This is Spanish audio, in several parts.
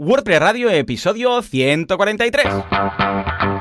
WordPress Radio, episodio 143.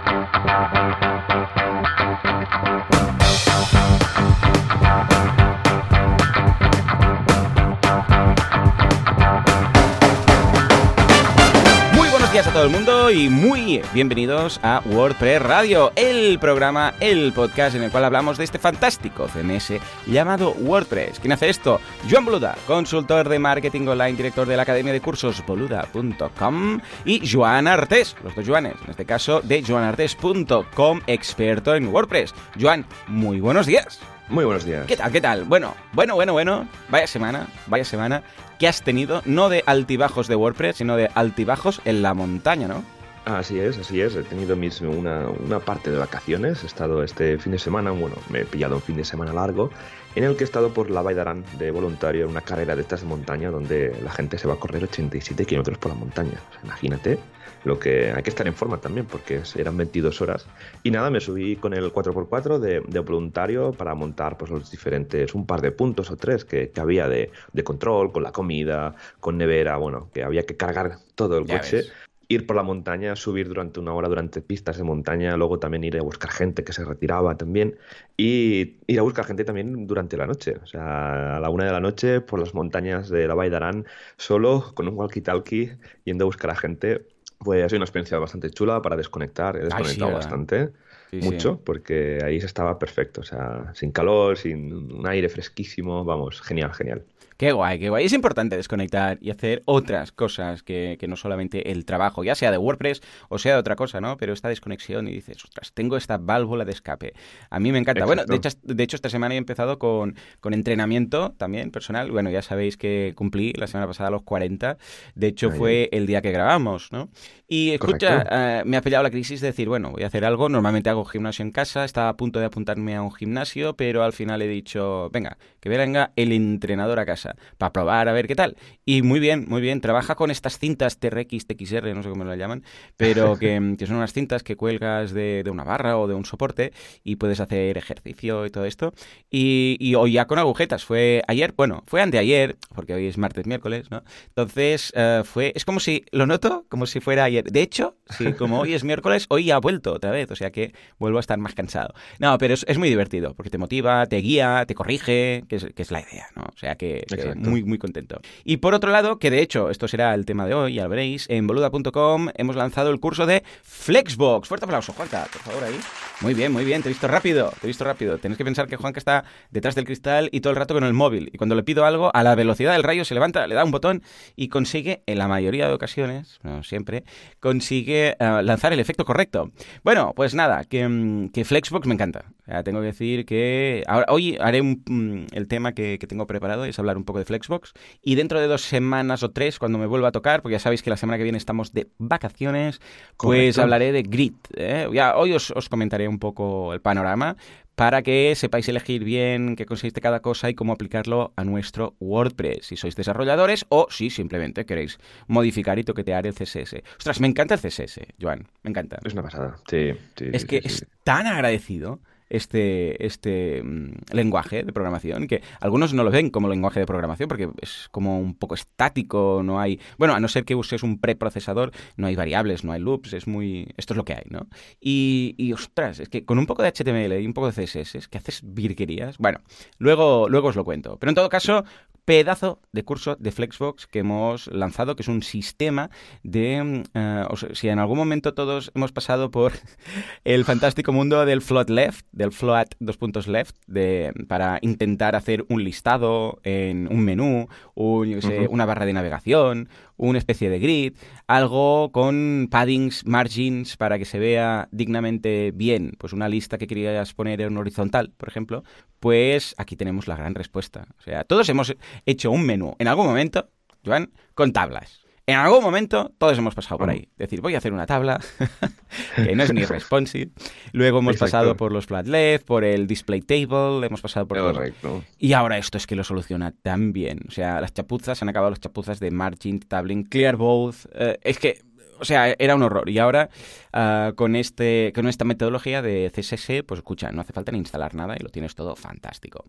Días a todo el mundo y muy bienvenidos a WordPress Radio, el programa, el podcast en el cual hablamos de este fantástico CMS llamado WordPress. ¿Quién hace esto? Joan Boluda, consultor de marketing online, director de la academia de cursos boluda.com y Joan Artés, los dos Joanes, en este caso de joanartés.com, experto en WordPress. Joan, muy buenos días. Muy buenos días. ¿Qué tal? ¿Qué tal? Bueno, bueno, bueno, bueno. Vaya semana, vaya semana que has tenido, no de altibajos de WordPress, sino de altibajos en la montaña, ¿no? Así es, así es. He tenido mis, una, una, parte de vacaciones. He estado este fin de semana, bueno, me he pillado un fin de semana largo, en el que he estado por la Vall de voluntario en una carrera de estas de montaña donde la gente se va a correr 87 kilómetros por la montaña. Imagínate lo que hay que estar en forma también, porque eran 22 horas. Y nada, me subí con el 4x4 de, de voluntario para montar pues, los diferentes, un par de puntos o tres que, que había de, de, control, con la comida, con nevera, bueno, que había que cargar todo el Ya coche. ves. Ir por la montaña, subir durante una hora durante pistas de montaña, luego también ir a buscar gente que se retiraba también y ir a buscar gente también durante la noche. O sea, a la una de la noche por las montañas de la Vall d'Aran, solo con un walkie-talkie, yendo a buscar a gente. Pues ha sido una experiencia bastante chula para desconectar. He desconectado bastante, sí. mucho, porque ahí se estaba perfecto. O sea, sin calor, sin un aire fresquísimo. Vamos, genial, genial. Qué guay, qué guay. Es importante desconectar y hacer otras cosas que, que no solamente el trabajo, ya sea de WordPress o sea de otra cosa, ¿no? Pero esta desconexión y dices, ostras, tengo esta válvula de escape. A mí me encanta. Bueno, de hecho, de hecho, esta semana he empezado con, con entrenamiento también personal. Bueno, ya sabéis que cumplí la semana pasada los 40. De hecho, Ahí. fue el día que grabamos, ¿no? Y escucha, eh, me ha pillado la crisis de decir, bueno, voy a hacer algo. Normalmente hago gimnasio en casa, estaba a punto de apuntarme a un gimnasio, pero al final he dicho, venga, que venga el entrenador a casa para probar a ver qué tal. Y muy bien, muy bien. Trabaja con estas cintas TRX, TXR, no sé cómo lo llaman, pero que, que son unas cintas que cuelgas de, de una barra o de un soporte y puedes hacer ejercicio y todo esto. Y, y hoy ya con agujetas. Fue ayer, bueno, fue anteayer, porque hoy es martes, miércoles, ¿no? Entonces, eh, fue, es como si, lo noto, como si fuera ayer. De hecho, sí, como hoy es miércoles, hoy ha vuelto otra vez, o sea que vuelvo a estar más cansado. No, pero es, es muy divertido, porque te motiva, te guía, te corrige, que es, que es la idea, ¿no? O sea que, Exacto. muy, muy contento. Y por otro lado, que de hecho, esto será el tema de hoy, ya lo veréis, en boluda.com hemos lanzado el curso de Flexbox. Fuerte aplauso, Juanca, por favor, ahí. Muy bien, muy bien, te he visto rápido, te he visto rápido. Tenéis que pensar que Juanca está detrás del cristal y todo el rato con el móvil. Y cuando le pido algo, a la velocidad del rayo se levanta, le da un botón y consigue, en la mayoría de ocasiones, no siempre, consigue eh, lanzar el efecto correcto. Bueno, pues nada, que, mm, que Flexbox me encanta. Sea, tengo que decir que ahora, hoy haré un, mm, el tema que, que tengo preparado, es hablar un poco de Flexbox. Y dentro de dos semanas o tres, cuando me vuelva a tocar, porque ya sabéis que la semana que viene estamos de vacaciones, pues Correcto. hablaré de Grid. ¿eh? Ya, hoy os, os comentaré un poco el panorama para que sepáis elegir bien qué consiste cada cosa y cómo aplicarlo a nuestro WordPress, si sois desarrolladores o si simplemente queréis modificar y toquetear el CSS. Ostras, me encanta el CSS, Joan, me encanta. Es una pasada. Sí, sí, Es sí, que sí. es tan agradecido este, este mm, lenguaje de programación que algunos no lo ven como lenguaje de programación porque es como un poco estático, no hay... Bueno, a no ser que uses un preprocesador, no hay variables, no hay loops, es muy... Esto es lo que hay, ¿no? Y, y, ostras, es que con un poco de HTML y un poco de CSS, es que haces virguerías. Bueno, luego, luego os lo cuento. Pero en todo caso, pedazo de curso de Flexbox que hemos lanzado, que es un sistema de... mm, eh, o sea, si en algún momento todos hemos pasado por el fantástico mundo del float left, del float dos puntos left, de, para intentar hacer un listado en un menú, un, yo sé, una barra de navegación, una especie de grid, algo con paddings, margins, para que se vea dignamente bien, pues una lista que querías poner en horizontal, por ejemplo, pues aquí tenemos la gran respuesta. O sea, todos hemos hecho un menú en algún momento, Joan, con tablas. En algún momento todos hemos pasado por ahí. Decir, voy a hacer una tabla que no es ni responsive. Luego hemos Exacto. pasado por los flat left, por el display table, hemos pasado por todo. Correcto. Y ahora esto es que lo soluciona tan bien. O sea, las chapuzas, han acabado las chapuzas de margin, tabling, clear both. eh, es que, o sea, era un horror. Y ahora ah, con, este, con esta metodología de CSS, pues escucha, no hace falta ni instalar nada y lo tienes todo fantástico.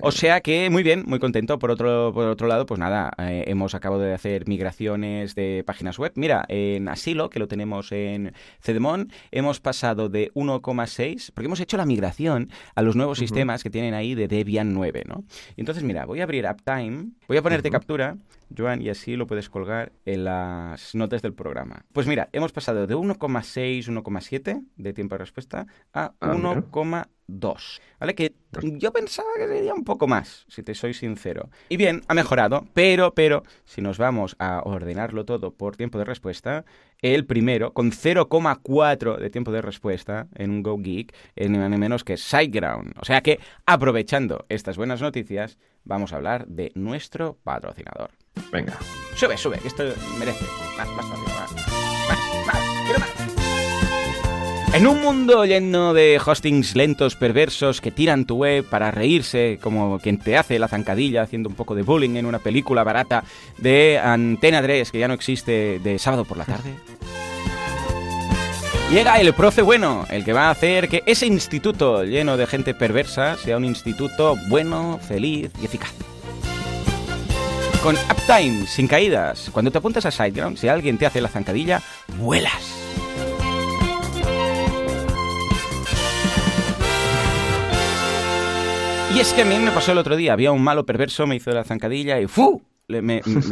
O sea que muy bien, muy contento. Por otro, por otro lado, pues nada, eh, hemos acabado de hacer migraciones de páginas web. Mira, en Asilo, que lo tenemos en Cedemon, hemos pasado de 1,6, porque hemos hecho la migración a los nuevos sistemas que tienen ahí de Debian 9, ¿no? entonces, mira, voy a abrir Uptime, voy a ponerte captura, Joan, y así lo puedes colgar en las notas del programa. Pues mira, hemos pasado de 1,6, 1,7 de tiempo de respuesta a 1,2. Ah, ¿Vale? Que yo pensaba que sería un poco más, si te soy sincero. Y bien, ha mejorado, pero, pero, si nos vamos a ordenarlo todo por tiempo de respuesta, el primero, con 0,4 de tiempo de respuesta en un Go Geek, es ni más ni menos que SiteGround. O sea que, aprovechando estas buenas noticias, vamos a hablar de nuestro patrocinador. Venga. Sube, sube, que esto merece. Más, más, más, más. En un mundo lleno de hostings lentos, perversos, que tiran tu web para reírse, como quien te hace la zancadilla haciendo un poco de bullying en una película barata de Antena 3, que ya no existe, de sábado por la tarde. Llega el profe bueno, el que va a hacer que ese instituto lleno de gente perversa sea un instituto bueno, feliz y eficaz. Con Uptime, sin caídas. Cuando te apuntas a SiteGround, si alguien te hace la zancadilla, vuelas. Y es que a mí me pasó el otro día, había un malo perverso, me hizo la zancadilla y ¡fu!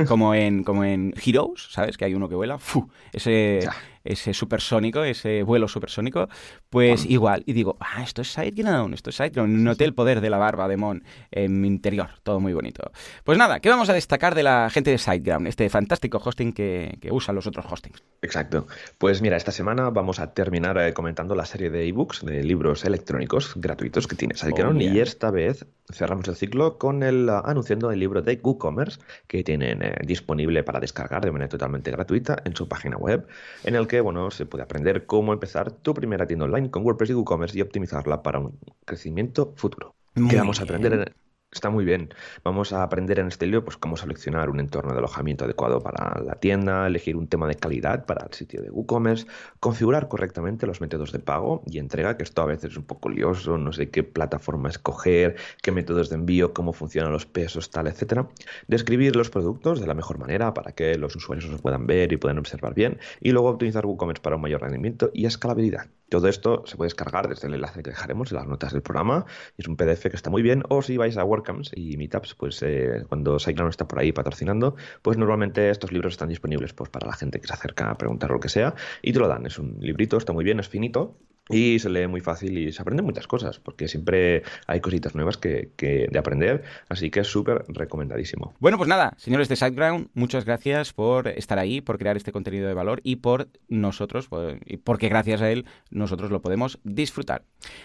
como en como en Heroes, ¿sabes? Que hay uno que vuela, ¡fu! Ese, ese supersónico, ese vuelo supersónico, pues igual. Y digo, ah, esto es SiteGround, esto es SiteGround. Noté el poder de la barba de Mon en mi interior, todo muy bonito. Pues nada, ¿qué vamos a destacar de la gente de SiteGround, este fantástico hosting que, que usan los otros hostings? Exacto. Pues mira, esta semana vamos a terminar eh, comentando la serie de ebooks, de libros electrónicos gratuitos que tiene SiteGround. Oh, y esta vez cerramos el ciclo con el uh, anunciando el libro de WooCommerce que tienen eh, disponible para descargar de manera totalmente gratuita en su página web, en el que bueno, se puede aprender cómo empezar tu primera tienda online con WordPress y WooCommerce y optimizarla para un crecimiento futuro. ¿Qué vamos a aprender en, Está muy bien. Vamos a aprender en este libro pues, cómo seleccionar un entorno de alojamiento adecuado para la tienda, elegir un tema de calidad para el sitio de WooCommerce, configurar correctamente los métodos de pago y entrega, que esto a veces es un poco lioso, no sé qué plataforma escoger, qué métodos de envío, cómo funcionan los pesos, tal, etcétera. Describir los productos de la mejor manera para que los usuarios los puedan ver y puedan observar bien y luego optimizar WooCommerce para un mayor rendimiento y escalabilidad. Todo esto se puede descargar desde el enlace que dejaremos en las notas del programa. Es un PDF que está muy bien. O si vais a WordCamps y Meetups, pues eh, cuando SiteGround está por ahí patrocinando, pues normalmente estos libros están disponibles pues, para la gente que se acerca a preguntar lo que sea y te lo dan. Es un librito, está muy bien, es finito y se lee muy fácil y se aprenden muchas cosas, porque siempre hay cositas nuevas que, de aprender, así que es súper recomendadísimo. Bueno, pues nada, señores de SiteGround, muchas gracias por estar ahí, por crear este contenido de valor y por nosotros, y porque gracias a él nosotros lo podemos disfrutar.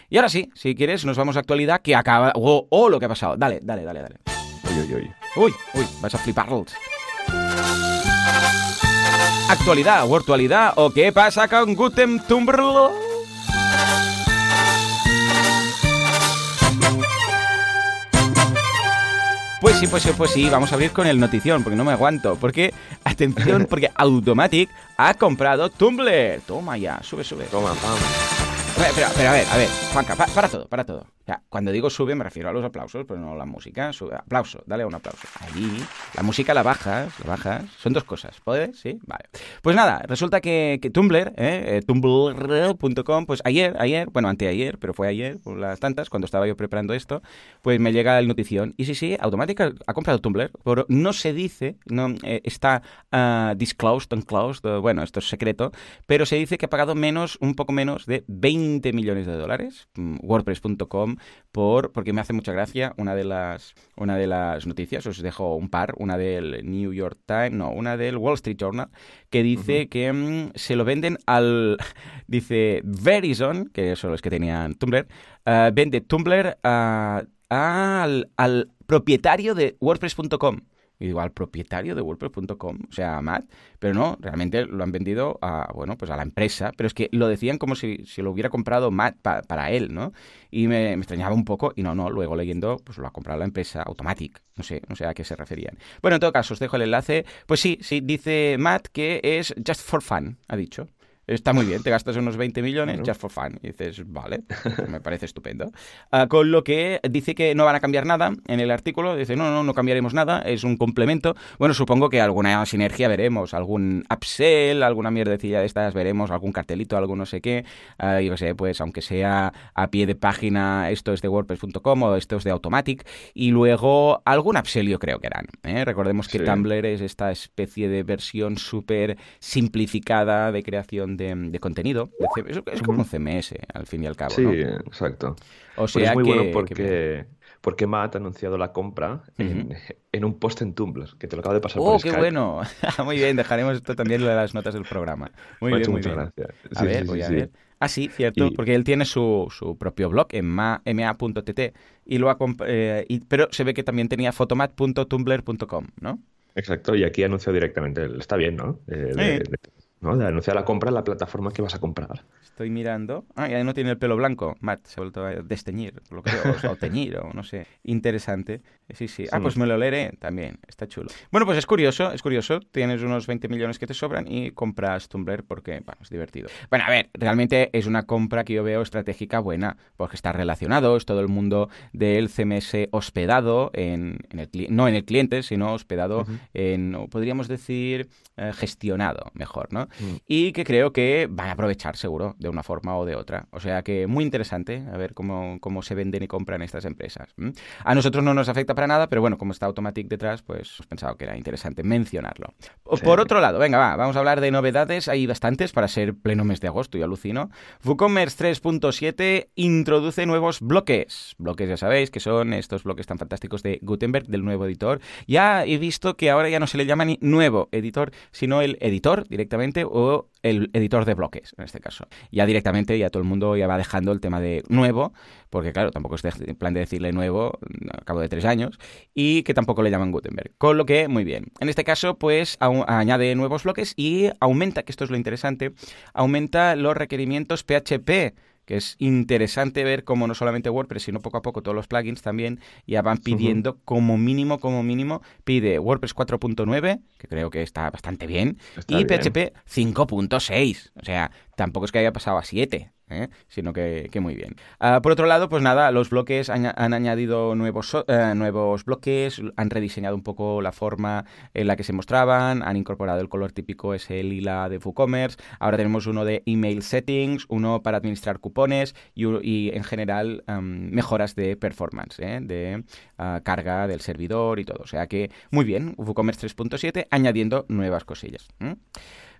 Y ahora sí, si quieres, nos vamos a actualidad que acaba... ¡Oh, oh lo que ha pasado! Dale, dale, dale, dale. Uy, uy, uy. Uy, uy, vas a flipar. Actualidad, virtualidad, o qué pasa con Gutem Pues sí, pues sí, pues sí, vamos a abrir con el notición, porque no me aguanto. Porque, atención, porque Automatic ha comprado Tumblr. Toma ya, sube, sube. Toma, vamos. Pero, pero, a ver, a ver, Juanca, para todo, para todo cuando digo sube me refiero a los aplausos, pero no a la música. Sube, aplauso, dale un aplauso. Ahí, la música la bajas, la bajas. Son dos cosas. ¿Puedes? Sí, vale. Pues nada, resulta que, Tumblr, ¿eh? eh tumblr.com, pues ayer, ayer, bueno, anteayer, pero fue ayer, por las tantas, cuando estaba yo preparando esto, pues me llega el notición. Y sí, sí, automática ha comprado Tumblr, pero no se dice, no eh, está uh, disclosed, unclosed, bueno, esto es secreto, pero se dice que ha pagado menos, un poco menos de 20 millones de dólares. Mm, WordPress.com por, porque me hace mucha gracia una de las, una de las noticias, os dejo un par, una del New York Times, no, una del Wall Street Journal, que dice que mm, se lo venden al, dice Verizon, que son los que tenían Tumblr, uh, vende Tumblr uh, al, al propietario de WordPress.com. Y digo, al propietario de WordPress.com, o sea, a Matt, pero no, realmente lo han vendido a, bueno, pues a la empresa, pero es que lo decían como si, si lo hubiera comprado Matt para él, ¿no? Y me, extrañaba un poco, y no, no, luego leyendo, pues lo ha comprado la empresa Automatic, no sé, no sé a qué se referían. Bueno, en todo caso, os dejo el enlace. Pues sí, sí, dice Matt que es just for fun, ha dicho está muy bien, te gastas unos 20 millones just for fun. Y dices, vale, me parece estupendo. Ah, con lo que dice que no van a cambiar nada en el artículo, dice, no, no, no cambiaremos nada, es un complemento. Bueno, supongo que alguna sinergia veremos, algún upsell, alguna mierdecilla de estas veremos, algún cartelito, algo no sé qué. Uh, yo qué sé, pues aunque sea a pie de página, esto es de WordPress.com o esto es de Automatic. Y luego algún upsell yo creo que harán. ¿eh? Recordemos que Tumblr es esta especie de versión súper simplificada de creación de, contenido. Es, como un CMS, al fin y al cabo. Sí, exacto. O sea es muy bueno porque porque Matt ha anunciado la compra en, un post en Tumblr, que te lo acabo de pasar ¡Oh, qué bueno! muy bien, dejaremos esto también en las notas del programa. Muy bien, muy bien. Gracias. a ver, voy a ver. Ah, sí, cierto, porque él tiene su, su propio blog en ma.tt y lo ha eh, pero se ve que también tenía fotomat.tumblr.com, ¿no? Exacto, y aquí anunció directamente, está bien, ¿no? Eh, ¿no? De anunciar la compra en la plataforma que vas a comprar. Estoy mirando. Ah, ya no tiene el pelo blanco. Matt se ha vuelto a desteñir, lo creo, o, teñir, o no sé. Interesante. Sí, sí. Ah, pues me lo leeré también. Está chulo. Bueno, pues es curioso, es curioso. Tienes unos 20 millones que te sobran y compras Tumblr porque, bueno, es divertido. Bueno, a ver, realmente es una compra que yo veo estratégica buena, porque está relacionado, es todo el mundo del CMS hospedado en, el no en el cliente, sino hospedado en, podríamos decir, eh, gestionado, mejor, ¿no? Mm. Y que creo que van a aprovechar seguro de una forma o de otra. O sea que muy interesante a ver cómo, cómo se venden y compran estas empresas. A nosotros no nos afecta para nada, pero bueno, como está Automatic detrás, pues he pensado que era interesante mencionarlo. Por otro lado, venga, va, vamos a hablar de novedades. Hay bastantes para ser pleno mes de agosto, y alucino. WooCommerce 3.7 introduce nuevos bloques. Bloques, ya sabéis, que son estos bloques tan fantásticos de Gutenberg, del nuevo editor. Ya he visto que ahora ya no se le llama ni nuevo editor, sino el editor directamente o el editor de bloques, en este caso. Ya directamente, ya todo el mundo ya va dejando el tema de nuevo, porque claro, tampoco es en plan de decirle nuevo al cabo de tres años, y que tampoco le llaman Gutenberg. Con lo que, muy bien. En este caso, pues añade nuevos bloques y aumenta, que esto es lo interesante, aumenta los requerimientos PHP que es interesante ver cómo no solamente WordPress, sino poco a poco todos los plugins también ya van pidiendo como mínimo, como mínimo, pide WordPress 4.9, que creo que está bastante bien, y PHP 5.6. O sea, tampoco es que haya pasado a 7. ¿Eh? sino que, muy bien. Ah, por otro lado, pues nada, los bloques han, añadido nuevos, eh, nuevos bloques, han rediseñado un poco la forma en la que se mostraban, han incorporado el color típico ese lila de WooCommerce, ahora tenemos uno de email settings, uno para administrar cupones y, en general mejoras de performance, ¿eh? de ah, carga del servidor y todo. O sea que muy bien, WooCommerce 3.7 añadiendo nuevas cosillas.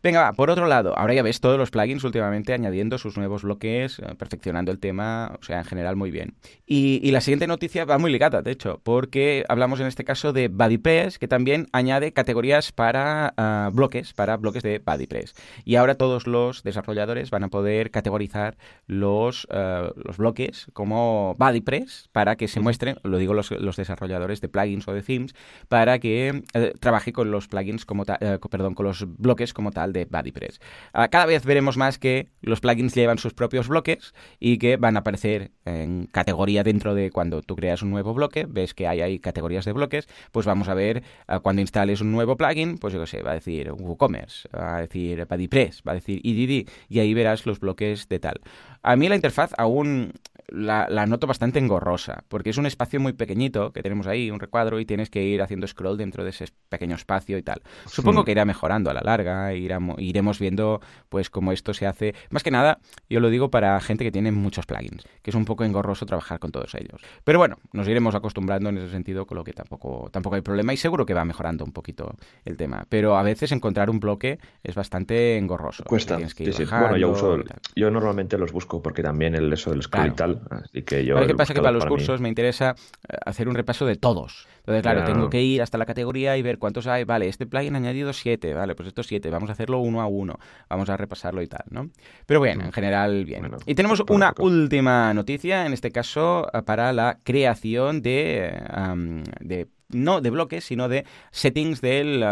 Venga, por otro lado, ahora ya ves todos los plugins últimamente añadiendo sus nuevos bloques, eh, perfeccionando el tema, o sea, en general muy bien. Y, la siguiente noticia va muy ligada, de hecho, porque hablamos en este caso de BuddyPress, que también añade categorías para ah, bloques, para bloques de BuddyPress. Y ahora todos los desarrolladores van a poder categorizar los, ah, los bloques como BuddyPress para que se muestren, lo digo los, desarrolladores de plugins o de themes, para que eh, trabaje con los plugins como eh, perdón, con los bloques como tal de BuddyPress. Ah, cada vez veremos más que los plugins llevan sus propios bloques y que van a aparecer en categoría dentro de cuando tú creas un nuevo bloque, ves que hay ahí categorías de bloques, pues vamos a ver ah, cuando instales un nuevo plugin, pues yo qué sé, va a decir WooCommerce, va a decir BuddyPress, va a decir EDD y ahí verás los bloques de tal. A mí la interfaz aún la, noto bastante engorrosa, porque es un espacio muy pequeñito que tenemos ahí, un recuadro, y tienes que ir haciendo scroll dentro de ese pequeño espacio y tal. Supongo que irá mejorando a la larga, iremos viendo pues cómo esto se hace. Más que nada, yo lo digo para gente que tiene muchos plugins, que es un poco engorroso trabajar con todos ellos. Pero bueno, nos iremos acostumbrando en ese sentido, con lo que tampoco, tampoco hay problema y seguro que va mejorando un poquito el tema. Pero a veces encontrar un bloque es bastante engorroso. Cuesta. Bueno, yo, uso, yo normalmente los busco porque también el eso del scroll y tal Así que yo. ¿Qué pasa? Que para los cursos me interesa eh, hacer un repaso de todos. Entonces, claro, tengo que ir hasta la categoría y ver cuántos hay. Vale, este plugin ha añadido siete. Vale, pues estos siete. Vamos a hacerlo uno a uno. Vamos a repasarlo y tal, ¿no? Pero bueno, en mm. general, bien. y tenemos una última noticia, en este caso, para la creación de, de no de bloques, sino de settings del,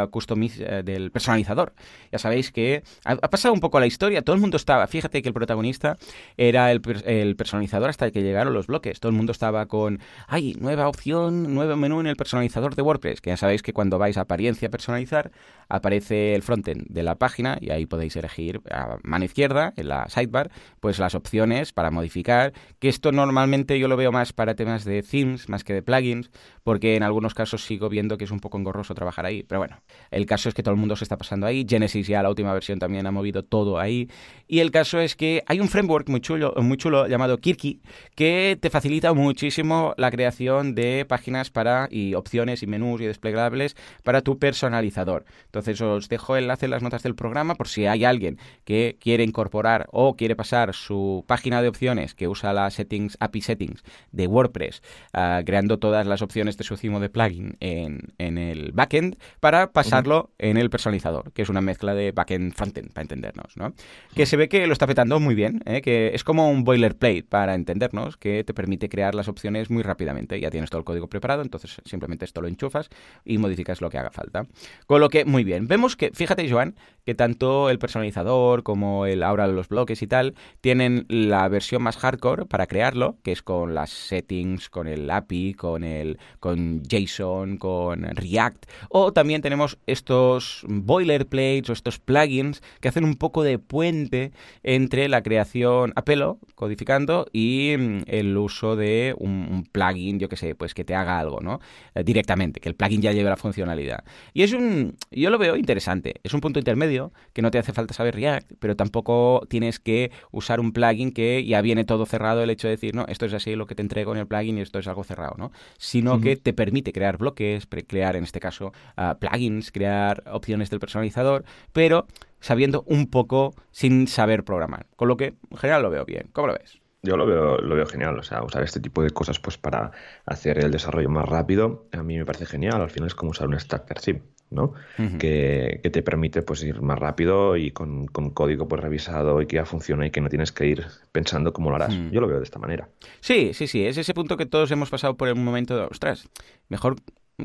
del personalizador. Ya sabéis que ha, pasado un poco la historia, todo el mundo estaba, fíjate que el protagonista era el, el personalizador hasta que llegaron los bloques, todo el mundo estaba con, ay, nueva opción, nuevo menú en el personalizador de WordPress, que ya sabéis que cuando vais a apariencia personalizar, aparece el frontend de la página y ahí podéis elegir a mano izquierda, en la sidebar, pues las opciones para modificar, que esto normalmente yo lo veo más para temas de themes más que de plugins, porque en algunos casos sigo viendo que es un poco engorroso trabajar ahí. Pero bueno, el caso es que todo el mundo se está pasando ahí. Genesis ya la última versión también ha movido todo ahí. Y el caso es que hay un framework muy chulo, muy chulo llamado Kirky que te facilita muchísimo la creación de páginas para y opciones y menús y desplegables para tu personalizador. Entonces os dejo el enlace en las notas del programa por si hay alguien que quiere incorporar o quiere pasar su página de opciones que usa las settings API settings de WordPress, ah, creando todas las opciones de su cimo de plugin en, el backend para pasarlo en el personalizador, que es una mezcla de backend frontend para entendernos, ¿no? Que se ve que lo está petando muy bien, ¿eh? que es como un boilerplate para entendernos, que te permite crear las opciones muy rápidamente. Ya tienes todo el código preparado, entonces simplemente esto lo enchufas y modificas lo que haga falta. Con lo que, muy bien. Vemos que, fíjate, Joan, que tanto el personalizador como el ahora los bloques y tal tienen la versión más hardcore para crearlo, que es con las settings, con el API, con el con JSON, con React, o también tenemos estos boilerplates o estos plugins que hacen un poco de puente entre la creación a pelo, codificando, y mm, el uso de un, plugin, yo que sé, pues que te haga algo, ¿no? Eh, directamente, que el plugin ya lleve la funcionalidad. Y es un, yo lo veo interesante, es un punto intermedio que no te hace falta saber React, pero tampoco tienes que usar un plugin que ya viene todo cerrado, el hecho de decir, no, esto es así lo que te entrego en el plugin y esto es algo cerrado, ¿no? Sino que te permite crear bloques, crear en este caso ah, plugins, crear opciones del personalizador, pero sabiendo un poco sin saber programar. Con lo que en general lo veo bien. ¿Cómo lo ves? Yo lo veo, lo veo genial, o sea, usar este tipo de cosas pues para hacer el desarrollo más rápido, a mí me parece genial, al final es como usar un starter sim, ¿no? que, te permite pues ir más rápido y con, código pues revisado y que ya funciona y que no tienes que ir pensando cómo lo harás. Hmm. Yo lo veo de esta manera. Sí, sí, sí, es ese punto que todos hemos pasado por un momento de, ostras, mejor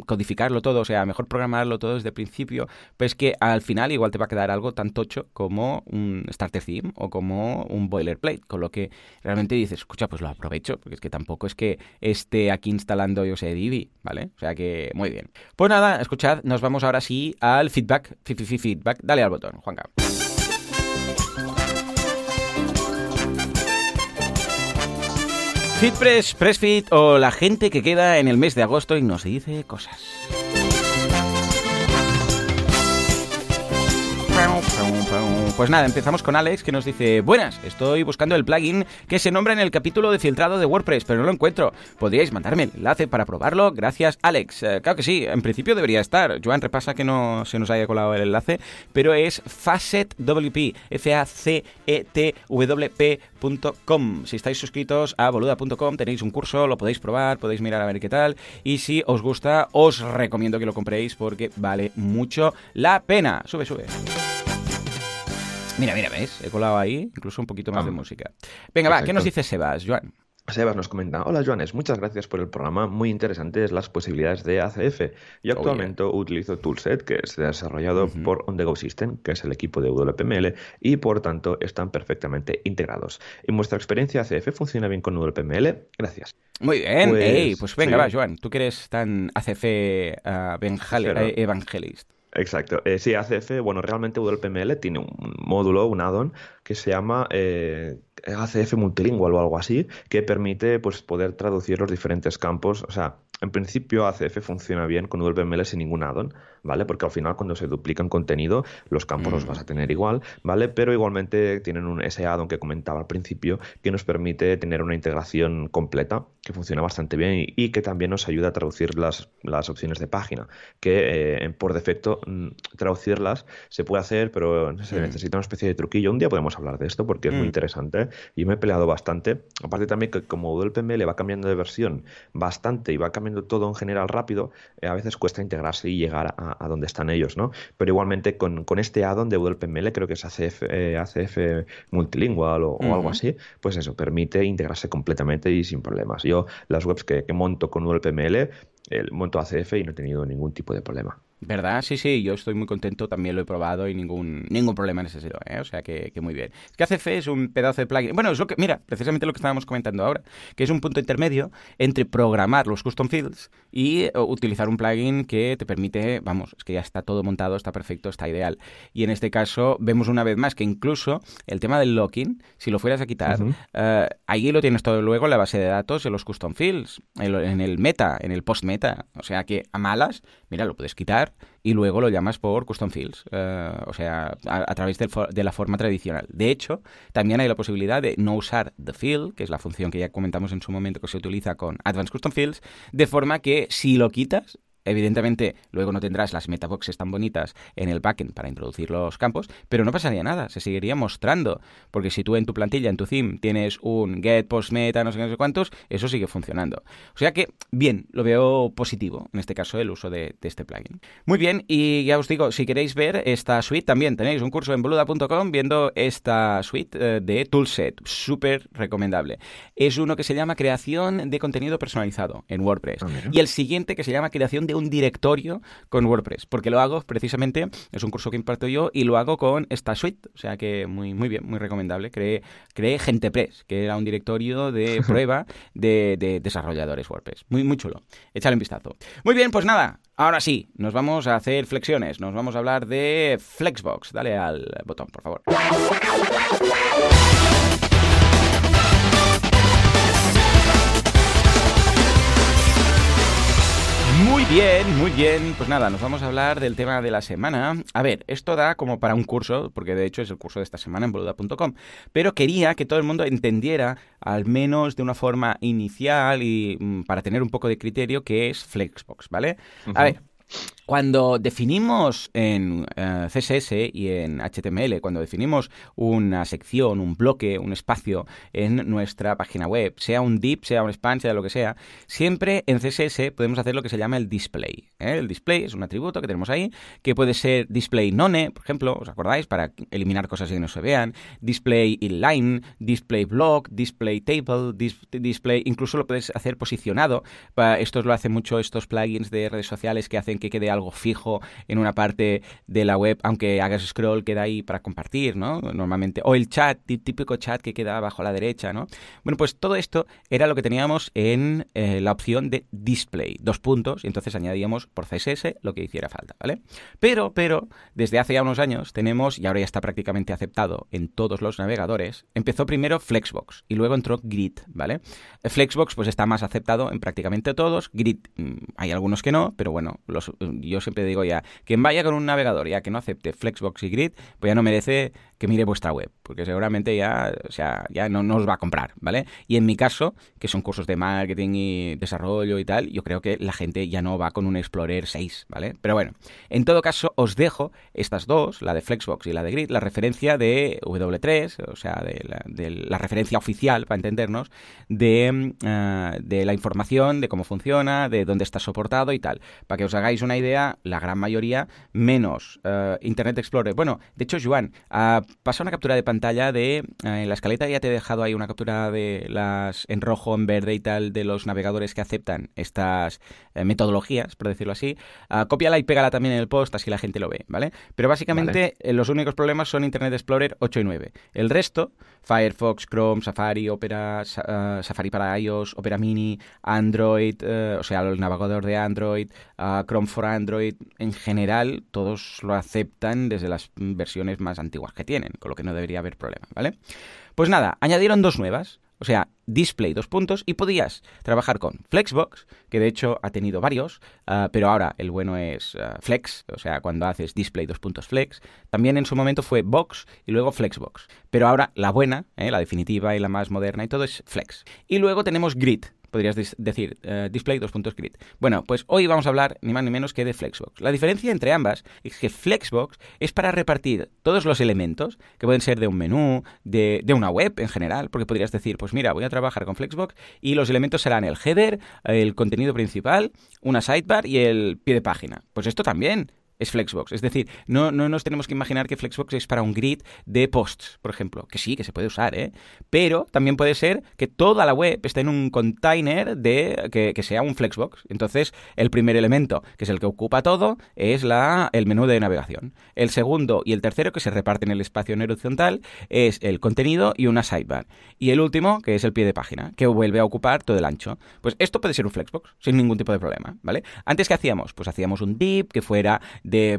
codificarlo todo, o sea, mejor programarlo todo desde el principio, pues que al final igual te va a quedar algo tan tocho como un starter theme o como un boilerplate, con lo que realmente dices, escucha, pues lo aprovecho, porque es que tampoco es que esté aquí instalando, yo sé, Divi, ¿vale? O sea que muy bien. Pues nada, escuchad, nos vamos ahora sí al feedback, feedback, dale al botón, Juanca. FitPress, PressFit o la gente que queda en el mes de agosto y nos dice cosas. Pues nada, empezamos con Alex que nos dice, buenas, estoy buscando el plugin que se nombra en el capítulo de filtrado de WordPress, pero no lo encuentro. ¿Podríais mandarme el enlace para probarlo? Gracias, Alex. Eh, claro que sí, en principio debería estar. Joan, repasa que no se nos haya colado el enlace, pero es FacetWP, F-A-C-E-T-W-P.com. Si estáis suscritos a boluda.com tenéis un curso, lo podéis probar, podéis mirar a ver qué tal. Y si os gusta, os recomiendo que lo compréis porque vale mucho la pena. Sube, sube. Mira, mira, ¿ves? He colado ahí incluso un poquito más de música. Venga, va, ¿qué nos dice Sebas, Joan? Sebas nos comenta, hola Joanes, muchas gracias por el programa, muy interesantes las posibilidades de ACF. Yo oh, actualmente utilizo Toolset, que es desarrollado por On The Go System, que es el equipo de WPML, y por tanto están perfectamente integrados. ¿En vuestra experiencia ACF funciona bien con WPML? Gracias. Muy bien, pues, pues venga, va, Joan, tú que eres tan ACF uh, evangelist. Exacto. Eh, sí, ACF, bueno, realmente WPML tiene un módulo, un add-on, que se llama eh, ACF Multilingual o algo así, que permite pues, poder traducir los diferentes campos. O sea, en principio ACF funciona bien con WPML sin ningún add-on, ¿vale? Porque al final cuando se duplican contenido, los campos los vas a tener igual, ¿vale? Pero igualmente tienen un, ese add-on que comentaba al principio que nos permite tener una integración completa que funciona bastante bien y, que también nos ayuda a traducir las, las opciones de página, que eh, por defecto mm, traducirlas se puede hacer, pero se necesita una especie de truquillo. Un día podemos hablar de esto porque es muy mm. interesante y me he peleado bastante. Aparte también que como WPML va cambiando de versión bastante y va cambiando todo en general rápido, eh, a veces cuesta integrarse y llegar a, a, donde están ellos, ¿no? Pero igualmente con, con este add-on de WPML, creo que es ACF, eh, ACF multilingual o, algo así, pues eso, permite integrarse completamente y sin problemas. Yo las webs que, monto con WPML el monto ACF y no he tenido ningún tipo de problema. ¿Verdad? Sí, sí, yo estoy muy contento, también lo he probado y ningún, ningún problema en ese sentido, ¿eh? O sea que, muy bien. Es que ACF es un pedazo de plugin. Bueno, es lo que, mira, precisamente lo que estábamos comentando ahora, que es un punto intermedio entre programar los custom fields y eh, utilizar un plugin que te permite, vamos, es que ya está todo montado, está perfecto, está ideal. Y en este caso vemos una vez más que incluso el tema del locking, si lo fueras a quitar, eh, ahí lo tienes todo luego en la base de datos, en los custom fields, en el meta, en el post meta. O sea que a malas, mira, lo puedes quitar y luego lo llamas por custom fields, eh, o sea, a, través de la forma tradicional. De hecho, también hay la posibilidad de no usar the field, que es la función que ya comentamos en su momento que se utiliza con Advanced Custom Fields, de forma que si lo quitas, Evidentemente, luego no tendrás las metaboxes tan bonitas en el backend para introducir los campos, pero no pasaría nada, se seguiría mostrando. Porque si tú en tu plantilla, en tu theme, tienes un get, post, meta, no sé qué, no sé cuántos, eso sigue funcionando. O sea que, bien, lo veo positivo, en este caso, el uso de, este plugin. Muy bien, y ya os digo, si queréis ver esta suite, también tenéis un curso en boluda.com viendo esta suite eh, de Toolset, súper recomendable. Es uno que se llama creación de contenido personalizado en WordPress. Ah, y el siguiente que se llama creación de un directorio con WordPress, porque lo hago precisamente, es un curso que imparto yo y lo hago con esta suite, o sea que muy, muy bien, muy recomendable. Creé, creé GentePress, que era un directorio de prueba de, desarrolladores WordPress. Muy, muy chulo. Échale un vistazo. Muy bien, pues nada, ahora sí, nos vamos a hacer flexiones, nos vamos a hablar de Flexbox. Dale al botón, por favor. Muy bien, muy bien. Pues nada, nos vamos a hablar del tema de la semana. A ver, esto da como para un curso, porque de hecho es el curso de esta semana en boluda.com, pero quería que todo el mundo entendiera, al menos de una forma inicial y mm, para tener un poco de criterio, qué es Flexbox, ¿vale? A ver, cuando definimos en eh, CSS y en HTML, cuando definimos una sección, un bloque, un espacio en nuestra página web, sea un div, sea un span, sea lo que sea, siempre en CSS podemos hacer lo que se llama el display. ¿eh? El display es un atributo que tenemos ahí, que puede ser display none, por ejemplo, ¿os acordáis? Para eliminar cosas que no se vean, display inline, display block, display table, display, incluso lo puedes hacer posicionado. Esto lo hacen mucho estos plugins de redes sociales que hacen que quede algo fijo en una parte de la web, aunque hagas scroll, queda ahí para compartir, ¿no? Normalmente. O el chat, típico chat que queda abajo a la derecha, ¿no? Bueno, pues todo esto era lo que teníamos en eh, la opción de display, dos puntos, y entonces añadíamos por CSS lo que hiciera falta, ¿vale? Pero, pero, desde hace ya unos años tenemos, y ahora ya está prácticamente aceptado en todos los navegadores, empezó primero Flexbox y luego entró Grid, ¿vale? Flexbox pues está más aceptado en prácticamente todos, Grid mm, hay algunos que no, pero bueno, los, yo siempre digo ya, quien vaya con un navegador ya que no acepte Flexbox y Grid, pues ya no merece que mire vuestra web, porque seguramente ya, o sea, ya no, nos va a comprar, ¿vale? Y en mi caso, que son cursos de marketing y desarrollo y tal, yo creo que la gente ya no va con un Explorer 6, ¿vale? Pero bueno, en todo caso, os dejo estas dos, la de Flexbox y la de Grid, la referencia de W3, o sea, de la, referencia oficial, para entendernos, de, eh, de la información, de cómo funciona, de dónde está soportado y tal, para que os hagáis una idea, la gran mayoría, menos eh, Internet Explorer. Bueno, de hecho, Joan, uh, pasa una captura de pantalla de... Eh, en la escaleta ya te he dejado ahí una captura de las en rojo, en verde y tal, de los navegadores que aceptan estas eh, metodologías, por decirlo así. Uh, cópiala y pégala también en el post, así la gente lo ve, ¿vale? Pero básicamente los únicos problemas son Internet Explorer 8 y 9. El resto, Firefox, Chrome, Safari, Opera, Safari para iOS, Opera Mini, Android, o sea, el navegador de Android, Chrome for Android, en general, todos lo aceptan desde las versiones más antiguas que tienen, con lo que no debería haber problema, ¿vale? Pues nada, añadieron dos nuevas, o sea, display dos puntos y podías trabajar con Flexbox, que de hecho ha tenido varios, ah, pero ahora el bueno es ah, Flex, o sea, cuando haces display dos puntos Flex. También en su momento fue Box y luego Flexbox, pero ahora la buena, eh, la definitiva y la más moderna y todo es Flex. Y luego tenemos Grid, podrías decir uh, display grid. Bueno, pues hoy vamos a hablar ni más ni menos que de Flexbox. La diferencia entre ambas es que Flexbox es para repartir todos los elementos que pueden ser de un menú, de una web en general, porque podrías decir, pues mira, voy a trabajar con Flexbox y los elementos serán el header, el contenido principal, una sidebar y el pie de página. Pues esto también es Flexbox. Es decir, no, no nos tenemos que imaginar que Flexbox es para un grid de posts, por ejemplo, que sí, que se puede usar, ¿eh? Pero también puede ser que toda la web esté en un container de que, sea un Flexbox. Entonces, el primer elemento, que es el que ocupa todo, es la, el menú de navegación. El segundo y el tercero, que se reparten el espacio en horizontal, es el contenido y una sidebar. Y el último, que es el pie de página, que vuelve a ocupar todo el ancho. Pues esto puede ser un Flexbox, sin ningún tipo de problema, ¿vale? Antes, ¿qué hacíamos? Pues hacíamos un div que fuera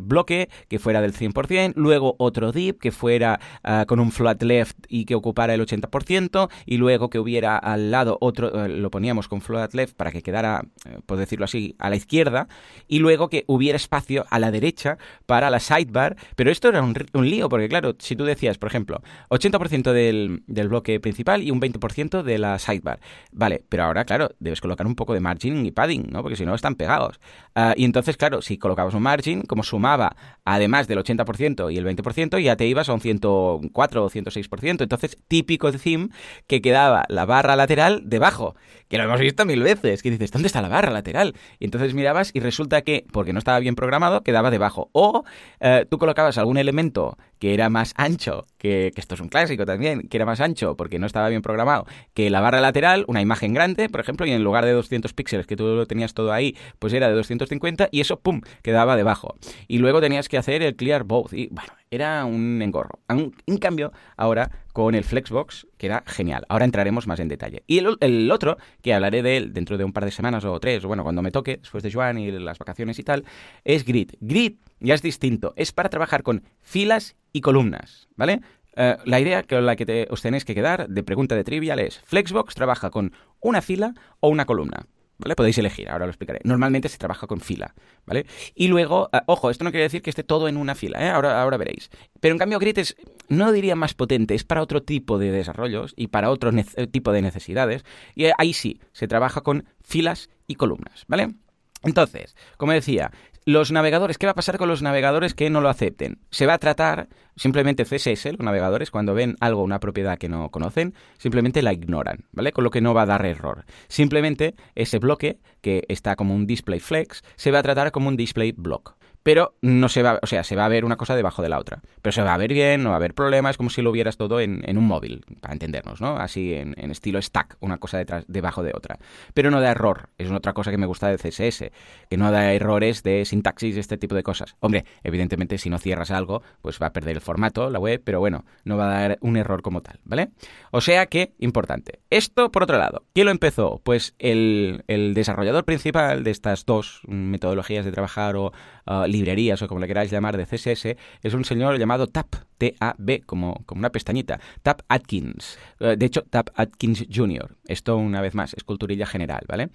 bloque, que fuera del 100%, luego otro div que fuera ah, con un flat left y que ocupara el 80%, y luego que hubiera al lado otro, eh, lo poníamos con flat left para que quedara, eh, por decirlo así, a la izquierda, y luego que hubiera espacio a la derecha para la sidebar, pero esto era un, lío, porque claro, si tú decías, por ejemplo, 80% del, del bloque principal y un 20% de la sidebar, vale, pero ahora, claro, debes colocar un poco de margin y padding, ¿no? Porque si no están pegados. Ah, y entonces, claro, si colocabas un margin, como sumaba además del 80% y el 20%, ya te ibas a un 104 o 106%. Entonces, típico de theme que quedaba la barra lateral debajo, que lo hemos visto mil veces, que dices, ¿dónde está la barra lateral? Y entonces mirabas y resulta que, porque no estaba bien programado, quedaba debajo. O eh, tú colocabas algún elemento que era más ancho, que, que, esto es un clásico también, que era más ancho porque no estaba bien programado, que la barra lateral, una imagen grande, por ejemplo, y en lugar de 200 píxeles que tú lo tenías todo ahí, pues era de 250 y eso, ¡pum!, quedaba debajo. Y luego tenías que hacer el clear both. Y bueno, era un engorro. En cambio, ahora con el Flexbox queda genial. Ahora entraremos más en detalle. Y el, otro, que hablaré de él dentro de un par de semanas o tres, o bueno, cuando me toque, después de Joan y las vacaciones y tal, es Grid. Grid ya es distinto. Es para trabajar con filas y columnas, ¿vale? Eh, la idea con la que os tenéis que quedar de pregunta de trivial es, ¿Flexbox trabaja con una fila o una columna? ¿Vale? Podéis elegir, ahora lo explicaré. Normalmente se trabaja con fila, ¿vale? Y luego, eh, ojo, esto no quiere decir que esté todo en una fila, ¿eh? ahora, ahora veréis. Pero en cambio Grid es, no diría más potente, es para otro tipo de desarrollos y para otro tipo de necesidades. Y ahí sí, se trabaja con filas y columnas, ¿vale? Entonces, como decía, los navegadores, ¿qué va a pasar con los navegadores que no lo acepten? Se va a tratar simplemente CSS, los navegadores, cuando ven algo, una propiedad que no conocen, simplemente la ignoran, ¿vale? Con lo que no va a dar error. Simplemente ese bloque, que está como un display flex, se va a tratar como un display block pero no se va, o sea, se va a ver una cosa debajo de la otra. Pero se va a ver bien, no va a haber problemas, como si lo vieras todo en, un móvil, para entendernos, ¿no? Así en, estilo stack, una cosa detrás, debajo de otra. Pero no da error, es otra cosa que me gusta de CSS, que no da errores de sintaxis, este tipo de cosas. Hombre, evidentemente si no cierras algo, pues va a perder el formato, la web, pero bueno, no va a dar un error como tal, ¿vale? O sea que, importante. Esto, por otro lado, ¿quién lo empezó? Pues el, desarrollador principal de estas dos metodologías de trabajar o uh, librerías o como le queráis llamar de CSS, es un señor llamado TAP, T-A-B, como, como una pestañita, Tap Atkins. Eh, de hecho, Tap Atkins Jr. Esto, una vez más, es culturilla general, ¿vale?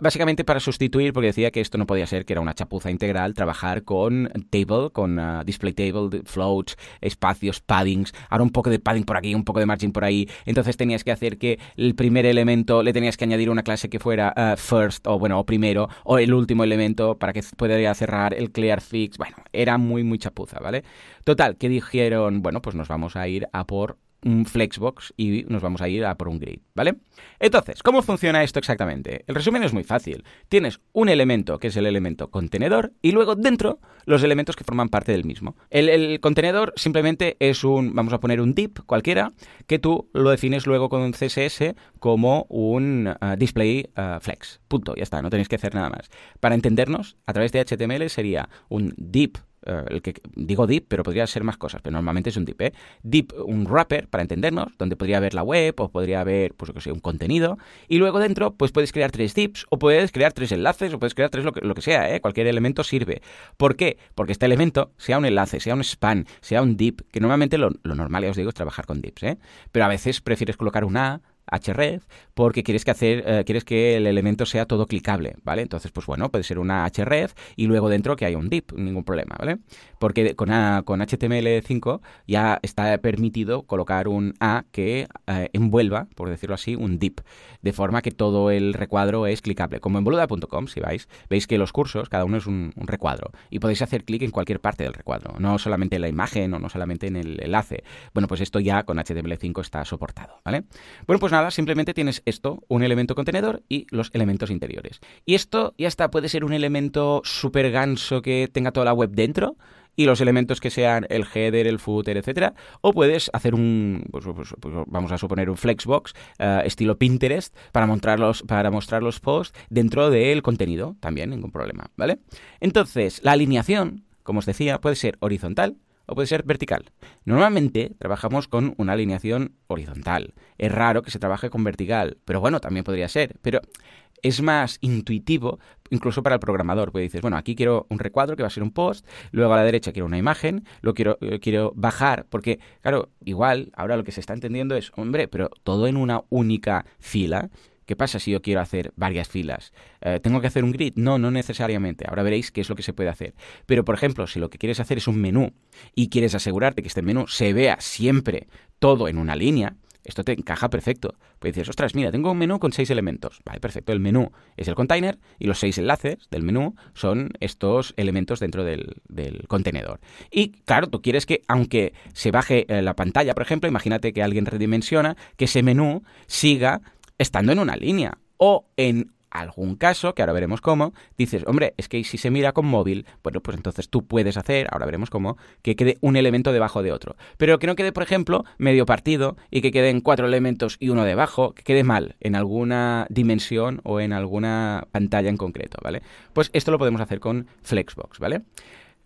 básicamente para sustituir, porque decía que esto no podía ser, que era una chapuza integral, trabajar con table, con uh, display table, floats, espacios, paddings, ahora un poco de padding por aquí, un poco de margin por ahí. Entonces tenías que hacer que el primer elemento le tenías que añadir una clase que fuera uh, first, o bueno, o primero, o el último elemento para que pudiera cerrar el clear fix. Bueno, era muy, muy chapuza, ¿vale? Total, que dijeron, bueno, pues nos vamos a ir a por un Flexbox y nos vamos a ir a por un grid, ¿vale? Entonces, ¿cómo funciona esto exactamente? El resumen es muy fácil. Tienes un elemento que es el elemento contenedor y luego dentro los elementos que forman parte del mismo. El, contenedor simplemente es un, vamos a poner un div cualquiera, que tú lo defines luego con un CSS como un uh, display uh, flex. Punto, ya está, no tenéis que hacer nada más. Para entendernos, a través de HTML sería un div eh, el que digo deep, pero podría ser más cosas, pero normalmente es un deep, ¿eh? Deep, un wrapper, para entendernos, donde podría haber la web, o podría haber, pues que sé, un contenido, y luego dentro, pues puedes crear tres dips, o puedes crear tres enlaces, o puedes crear tres lo que, sea, ¿eh? Cualquier elemento sirve. ¿Por qué? Porque este elemento, sea un enlace, sea un span, sea un dip, que normalmente lo, lo normal, ya os digo, es trabajar con dips, ¿eh? Pero a veces prefieres colocar un A, href porque quieres que hacer eh, quieres que el elemento sea todo clicable, ¿vale? Entonces, pues bueno, puede ser una href y luego dentro que haya un div, ningún problema, ¿vale? Porque con, con HTML5 ya está permitido colocar un A que eh, envuelva, por decirlo así, un div, de forma que todo el recuadro es clicable. Como en boluda.com, si vais, veis que los cursos, cada uno es un, recuadro y podéis hacer clic en cualquier parte del recuadro, no solamente en la imagen o no solamente en el enlace. Bueno, pues esto ya con HTML5 está soportado, ¿vale? Bueno, pues nada, simplemente tienes esto, un elemento contenedor y los elementos interiores. Y esto ya está, puede ser un elemento súper ganso que tenga toda la web dentro, y los elementos que sean el header, el footer, etcétera, o puedes hacer un, pues, pues, pues, vamos a suponer un flexbox uh, estilo Pinterest para mostrar los para mostrar los posts dentro del contenido, también ningún problema, ¿vale? Entonces la alineación, como os decía, puede ser horizontal o puede ser vertical. Normalmente trabajamos con una alineación horizontal. Es raro que se trabaje con vertical, pero bueno, también podría ser. Pero es más intuitivo incluso para el programador, porque dices, bueno, aquí quiero un recuadro que va a ser un post, luego a la derecha quiero una imagen, lo quiero, eh, quiero bajar, porque, claro, igual ahora lo que se está entendiendo es, hombre, pero todo en una única fila. ¿Qué pasa si yo quiero hacer varias filas? Eh, ¿Tengo que hacer un grid? No, no necesariamente. Ahora veréis qué es lo que se puede hacer. Pero, por ejemplo, si lo que quieres hacer es un menú y quieres asegurarte que este menú se vea siempre todo en una línea, esto te encaja perfecto. Pues dices, ostras, mira, tengo un menú con seis elementos. Vale, perfecto. El menú es el container y los seis enlaces del menú son estos elementos dentro del, contenedor. Y claro, tú quieres que, aunque se baje eh, la pantalla, por ejemplo, imagínate que alguien redimensiona, que ese menú siga estando en una línea o en algún caso, que ahora veremos cómo, dices, hombre, es que si se mira con móvil, bueno, pues entonces tú puedes hacer, ahora veremos cómo, que quede un elemento debajo de otro. Pero que no quede, por ejemplo, medio partido y que queden cuatro elementos y uno debajo, que quede mal en alguna dimensión o en alguna pantalla en concreto, ¿vale? Pues esto lo podemos hacer con Flexbox, ¿vale?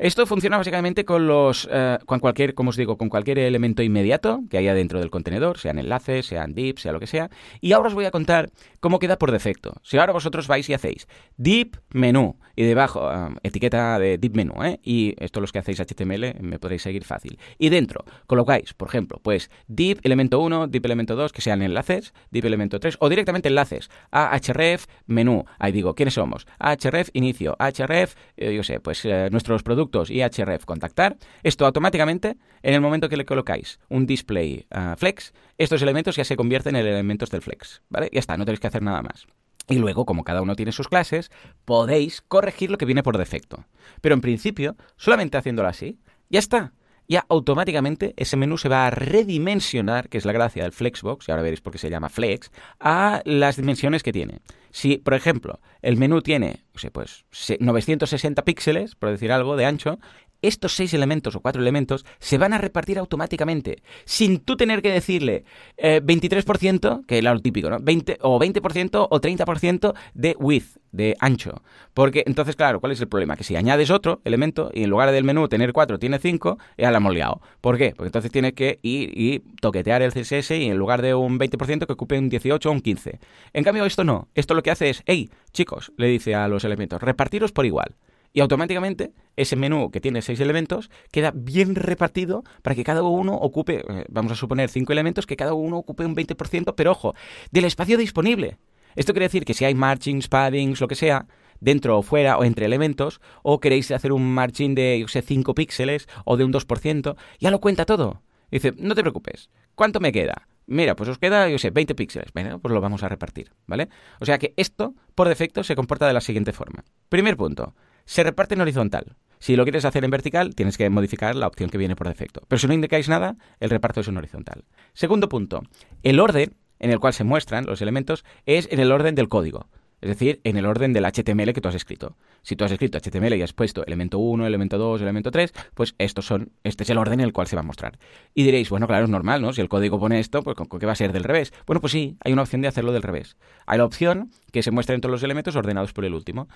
Esto funciona básicamente con los, eh, con cualquier, como os digo, con cualquier elemento inmediato que haya dentro del contenedor, sean enlaces, sean dips, sea lo que sea. Y ahora os voy a contar cómo queda por defecto. Si ahora vosotros vais y hacéis dip menú y debajo eh, etiqueta de dip menú, ¿eh? y esto los que hacéis HTML me podréis seguir fácil. Y dentro colocáis, por ejemplo, pues dip elemento 1, dip elemento 2, que sean enlaces, dip elemento 3 o directamente enlaces a href menú. Ahí digo, ¿quiénes somos? href inicio, href, eh, yo sé, pues nuestros productos y href contactar, esto automáticamente, en el momento que le colocáis un display uh, flex, estos elementos ya se convierten en elementos del flex, ¿vale? Ya está, no tenéis que hacer nada más. Y luego, como cada uno tiene sus clases, podéis corregir lo que viene por defecto. Pero en principio, solamente haciéndolo así, ya está ya automáticamente ese menú se va a redimensionar, que es la gracia del Flexbox, y ahora veréis por qué se llama Flex, a las dimensiones que tiene. Si, por ejemplo, el menú tiene, pues 960 píxeles, por decir algo, de ancho, estos seis elementos o cuatro elementos se van a repartir automáticamente, sin tú tener que decirle 23%, eh, que es lo típico, ¿no? 20, o 20% o 30% de width, de ancho. Porque entonces, claro, ¿cuál es el problema? Que si añades otro elemento y en lugar del menú tener 4 tiene 5, ya la hemos. ¿Por qué? Porque entonces tienes que ir y toquetear el CSS y en lugar de un 20% que ocupe un 18 o un 15. En cambio, esto no. Esto lo que hace es, hey, chicos, le dice a los elementos, repartiros por igual y automáticamente ese menú que tiene seis elementos queda bien repartido para que cada uno ocupe, eh, vamos a suponer cinco elementos, que cada uno ocupe un 20%, pero ojo, del espacio disponible. Esto quiere decir que si hay margins, paddings, lo que sea, dentro o fuera o entre elementos, o queréis hacer un margin de, yo sé, 5 píxeles o de un 2%, ya lo cuenta todo. Dice, no te preocupes, ¿cuánto me queda? Mira, pues os queda, yo sé, 20 píxeles. Bueno, pues lo vamos a repartir, ¿vale? O sea que esto, por defecto, se comporta de la siguiente forma. Primer punto, se reparte en horizontal. Si lo quieres hacer en vertical, tienes que modificar la opción que viene por defecto. Pero si no indicáis nada, el reparto es en horizontal. Segundo punto, el orden en el cual se muestran los elementos es en el orden del código. Es decir, en el orden del HTML que tú has escrito. Si tú has escrito HTML y has puesto elemento 1, elemento 2, elemento 3, pues estos son, este es el orden en el cual se va a mostrar. Y diréis, bueno, claro, es normal, ¿no? Si el código pone esto, pues ¿con qué va a ser del revés? Bueno, pues sí, hay una opción de hacerlo del revés. Hay la opción que se muestren todos los elementos ordenados por el último.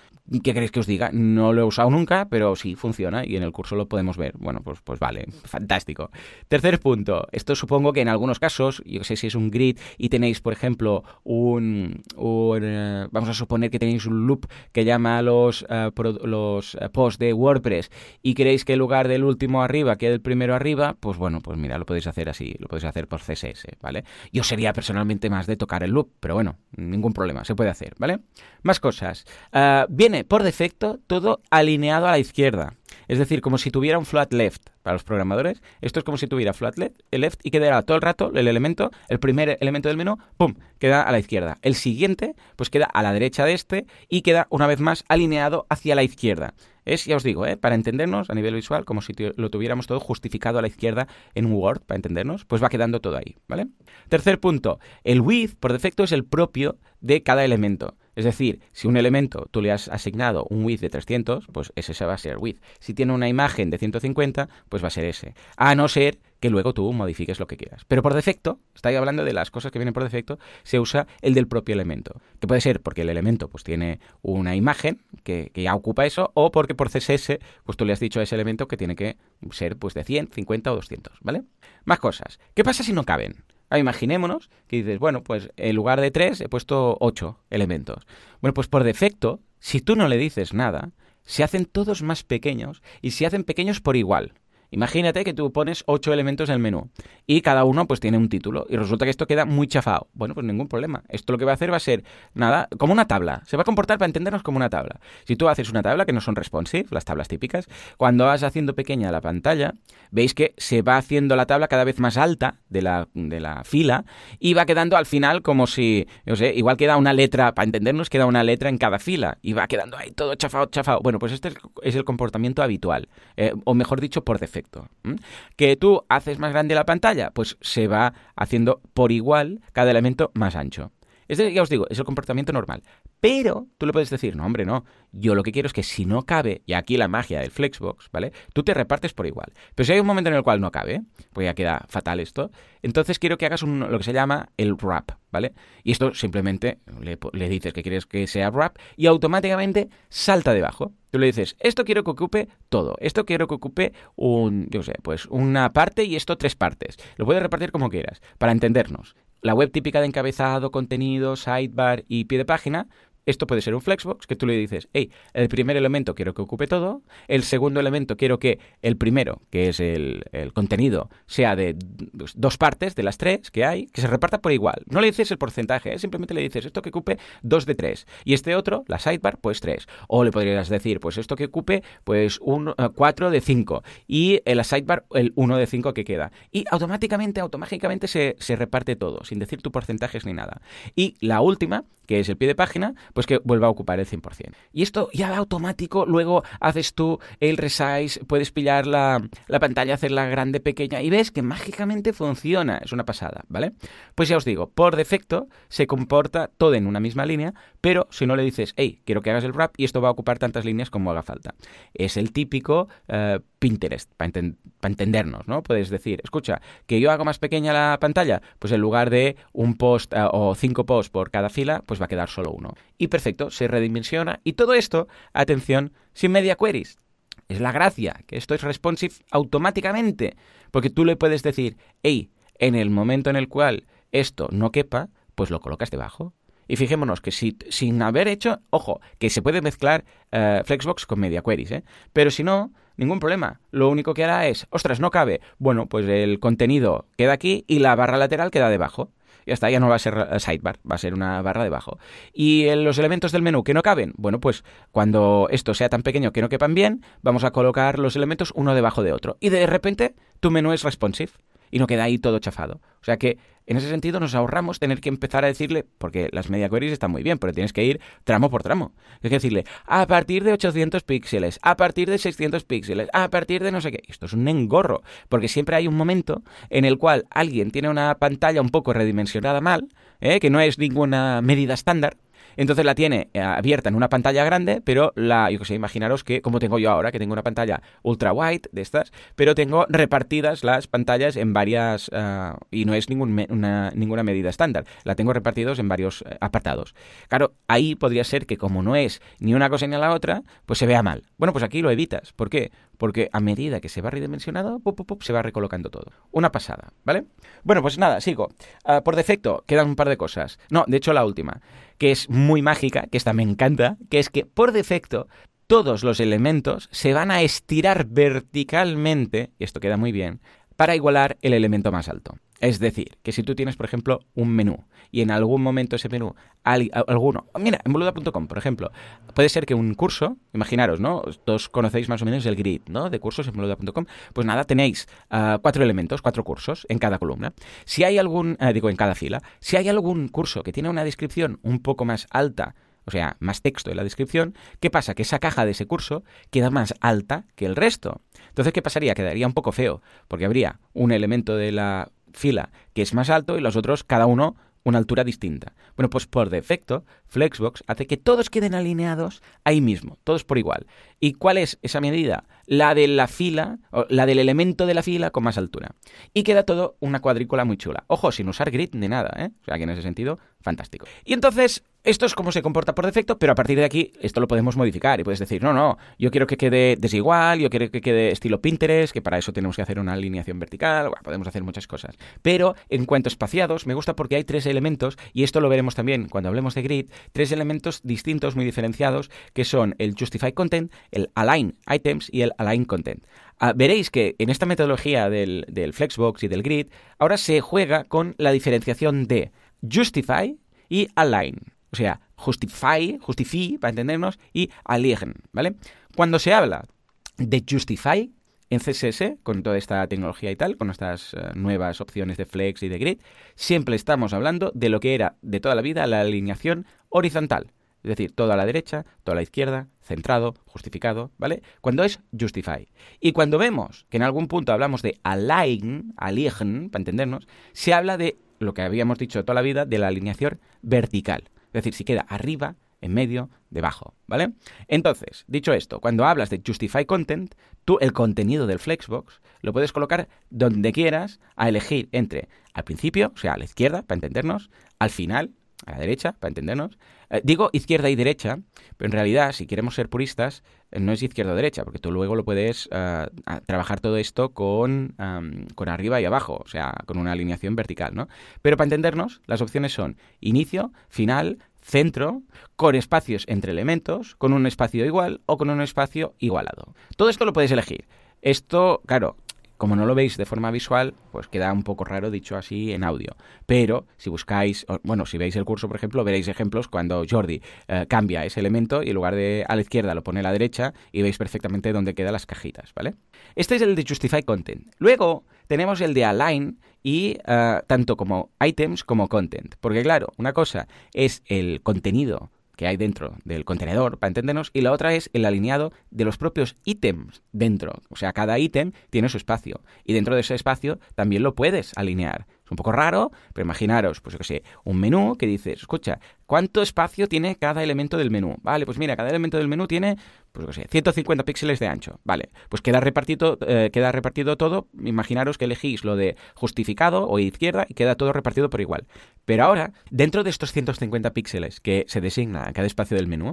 ¿Qué queréis que os diga? No lo he usado nunca, pero sí funciona y en el curso lo podemos ver. Bueno, pues, pues vale, fantástico. Tercer punto, esto supongo que en algunos casos, yo sé si es un grid y tenéis, por ejemplo, un, eh, vamos a suponer que tenéis un loop que llama a los, eh, los eh, posts de WordPress y queréis que en lugar del último arriba quede el primero arriba, pues bueno, pues mira, lo podéis hacer así, lo podéis hacer por CSS, ¿vale? Yo sería personalmente más de tocar el loop, pero bueno, ningún problema, se puede hacer. ¿Vale? Más cosas. Ah, viene por defecto todo alineado a la izquierda. Es decir, como si tuviera un flat left para los programadores. Esto es como si tuviera flat left, left y quedará todo el rato el elemento, el primer elemento del menú, ¡pum!, queda a la izquierda. El siguiente, pues queda a la derecha de este y queda una vez más alineado hacia la izquierda. Es, ya os digo, ¿eh? para entendernos a nivel visual, como si lo tuviéramos todo justificado a la izquierda en un Word, para entendernos, pues va quedando todo ahí, ¿vale? Tercer punto, el width por defecto es el propio de cada elemento. Es decir, si un elemento tú le has asignado un width de 300, pues ese va a ser width. Si tiene una imagen de 150, pues va a ser ese. A no ser que luego tú modifiques lo que quieras. Pero por defecto, estoy hablando de las cosas que vienen por defecto, se usa el del propio elemento. Que puede ser porque el elemento pues tiene una imagen que, ya ocupa eso, o porque por CSS pues tú le has dicho a ese elemento que tiene que ser pues de 100, 50 o 200, ¿vale? Más cosas. ¿Qué pasa si no caben? Ah, imaginémonos que dices, bueno, pues en lugar de tres he puesto ocho elementos. Bueno, pues por defecto, si tú no le dices nada, se hacen todos más pequeños y se hacen pequeños por igual. Imagínate que tú pones ocho elementos en el menú y cada uno pues tiene un título y resulta que esto queda muy chafado. Bueno, pues ningún problema. Esto lo que va a hacer va a ser nada, como una tabla. Se va a comportar para entendernos como una tabla. Si tú haces una tabla que no son responsive, las tablas típicas, cuando vas haciendo pequeña la pantalla, veis que se va haciendo la tabla cada vez más alta de la, de la fila y va quedando al final como si, no sé, igual queda una letra, para entendernos, queda una letra en cada fila y va quedando ahí todo chafado, chafado. Bueno, pues este es el comportamiento habitual, eh, o mejor dicho, por defecto. Que tú haces más grande la pantalla, pues se va haciendo por igual cada elemento más ancho. Es ya os digo, es el comportamiento normal. Pero tú le puedes decir, no, hombre, no. Yo lo que quiero es que si no cabe, y aquí la magia del Flexbox, ¿vale? Tú te repartes por igual. Pero si hay un momento en el cual no cabe, pues ya queda fatal esto, entonces quiero que hagas lo que se llama el wrap, ¿vale? Y esto simplemente le, le dices que quieres que sea wrap y automáticamente salta debajo. Tú le dices, esto quiero que ocupe todo, esto quiero que ocupe un, yo sé, pues una parte y esto tres partes. Lo puedes repartir como quieras, para entendernos la web típica de encabezado, contenido, sidebar y pie de página, esto puede ser un flexbox que tú le dices, hey, el primer elemento quiero que ocupe todo, el segundo elemento quiero que el primero, que es el, contenido, sea de dos partes de las tres que hay, que se reparta por igual. No le dices el porcentaje, ¿eh? simplemente le dices esto que ocupe dos de tres y este otro, la sidebar, pues tres. O le podrías decir, pues esto que ocupe, pues un eh, cuatro de cinco y en la sidebar el uno de cinco que queda. Y automáticamente, automáticamente se, se reparte todo, sin decir tu porcentajes ni nada. Y la última, que es el pie de página, pues que vuelva a ocupar el 100%. Y esto ya va automático, luego haces tú el resize, puedes pillar la, la pantalla, hacerla grande, pequeña, y ves que mágicamente funciona, es una pasada, ¿vale? Pues ya os digo, por defecto se comporta todo en una misma línea, pero si no le dices, hey, quiero que hagas el wrap y esto va a ocupar tantas líneas como haga falta. Es el típico eh, Pinterest, para entendernos, ¿no? Puedes decir, escucha, que yo hago más pequeña la pantalla, pues en lugar de un post eh, o cinco posts por cada fila, pues va a quedar solo uno. Y perfecto, se redimensiona. Y todo esto, atención, sin media queries. Es la gracia, que esto es responsive automáticamente, porque tú le puedes decir, hey, en el momento en el cual esto no quepa, pues lo colocas debajo. Y fijémonos que si, sin haber hecho, ojo, que se puede mezclar eh, Flexbox con media queries, ¿eh? pero si no, ningún problema. Lo único que hará es, ostras, no cabe. Bueno, pues el contenido queda aquí y la barra lateral queda debajo. Y hasta ya no va a ser eh, sidebar, va a ser una barra debajo. Y los elementos del menú que no caben, bueno, pues cuando esto sea tan pequeño que no quepan bien, vamos a colocar los elementos uno debajo de otro. Y de repente tu menú es responsive y no queda ahí todo chafado. O sea que en ese sentido nos ahorramos tener que empezar a decirle, porque las media queries están muy bien, pero tienes que ir tramo por tramo. Es que decirle, a partir de 800 píxeles, a partir de 600 píxeles, a partir de no sé qué. Esto es un engorro, porque siempre hay un momento en el cual alguien tiene una pantalla un poco redimensionada mal, ¿eh? que no es ninguna medida estándar, entonces la tiene eh, abierta en una pantalla grande, pero la, yo sé, imaginaros que, como tengo yo ahora, que tengo una pantalla ultra wide de estas, pero tengo repartidas las pantallas en varias, ah, y no es ningún ninguna medida estándar, la tengo repartidos en varios eh, apartados. Claro, ahí podría ser que como no es ni una cosa ni la otra, pues se vea mal. Bueno, pues aquí lo evitas. ¿Por qué? Porque a medida que se va redimensionado, se va recolocando todo. Una pasada, ¿vale? Bueno, pues nada, sigo. Ah, por defecto, quedan un par de cosas. No, de hecho la última, que es muy mágica, que esta me encanta, que es que por defecto todos los elementos se van a estirar verticalmente, y esto queda muy bien, para igualar el elemento más alto. Es decir, que si tú tienes, por ejemplo, un menú y en algún momento ese menú, alguno, mira, en boluda.com, por ejemplo, puede ser que un curso, imaginaros, ¿no? Todos conocéis más o menos el grid, ¿no? De cursos en boluda.com, pues nada, tenéis ah, cuatro elementos, cuatro cursos en cada columna. Si hay algún, eh, digo, en cada fila, si hay algún curso que tiene una descripción un poco más alta, o sea, más texto en la descripción, ¿qué pasa? Que esa caja de ese curso queda más alta que el resto. Entonces, ¿qué pasaría? Quedaría un poco feo, porque habría un elemento de la fila que es más alto y los otros, cada uno, una altura distinta. Bueno, pues por defecto, Flexbox hace que todos queden alineados ahí mismo, todos por igual. ¿Y cuál es esa medida? La de la fila, o la del elemento de la fila con más altura. Y queda todo una cuadrícula muy chula. Ojo, sin usar grid ni nada, ¿eh? O sea que en ese sentido, fantástico. Y entonces, esto es como se comporta por defecto, pero a partir de aquí esto lo podemos modificar y puedes decir, no, no, yo quiero que quede desigual, yo quiero que quede estilo Pinterest, que para eso tenemos que hacer una alineación vertical, bueno, podemos hacer muchas cosas. Pero en cuanto a espaciados, me gusta porque hay tres elementos, y esto lo veremos también cuando hablemos de grid, tres elementos distintos, muy diferenciados, que son el Justify Content, el Align Items y el Align Content. Ah, veréis que en esta metodología del, del Flexbox y del grid, ahora se juega con la diferenciación de Justify y Align. O sea, justify, justify, para entendernos, y align, ¿vale? Cuando se habla de justify en CSS, con toda esta tecnología y tal, con estas eh, nuevas opciones de flex y de grid, siempre estamos hablando de lo que era de toda la vida la alineación horizontal. Es decir, todo a la derecha, todo a la izquierda, centrado, justificado, ¿vale? Cuando es justify. Y cuando vemos que en algún punto hablamos de align, align, para entendernos, se habla de lo que habíamos dicho toda la vida, de la alineación vertical. Es decir, si queda arriba, en medio, debajo, ¿vale? Entonces, dicho esto, cuando hablas de Justify Content, tú el contenido del Flexbox lo puedes colocar donde quieras a elegir entre al principio, o sea, a la izquierda, para entendernos, al final, a la derecha, para entendernos. Eh, digo izquierda y derecha, pero en realidad, si queremos ser puristas, eh, no es izquierda o derecha, porque tú luego lo puedes uh, trabajar todo esto con, um, con arriba y abajo, o sea, con una alineación vertical, ¿no? Pero para entendernos, las opciones son inicio, final, centro, con espacios entre elementos, con un espacio igual o con un espacio igualado. Todo esto lo puedes elegir. Esto, claro, como no lo veis de forma visual, pues queda un poco raro dicho así en audio. Pero si buscáis, bueno, si veis el curso, por ejemplo, veréis ejemplos cuando Jordi eh, cambia ese elemento y en lugar de a la izquierda lo pone a la derecha y veis perfectamente dónde quedan las cajitas, ¿vale? Este es el de Justify Content. Luego tenemos el de Align y eh, tanto como items como content. Porque claro, una cosa es el contenido que hay dentro del contenedor, para entendernos, y la otra es el alineado de los propios ítems dentro. O sea, cada ítem tiene su espacio, y dentro de ese espacio también lo puedes alinear. Es un poco raro, pero imaginaros, pues yo qué sé, un menú que dices, escucha, ¿cuánto espacio tiene cada elemento del menú? Vale, pues mira, cada elemento del menú tiene, pues yo qué sé, 150 píxeles de ancho. Vale, pues queda repartido, eh, queda repartido todo. Imaginaros que elegís lo de justificado o izquierda y queda todo repartido por igual. Pero ahora, dentro de estos 150 píxeles que se designa a cada espacio del menú,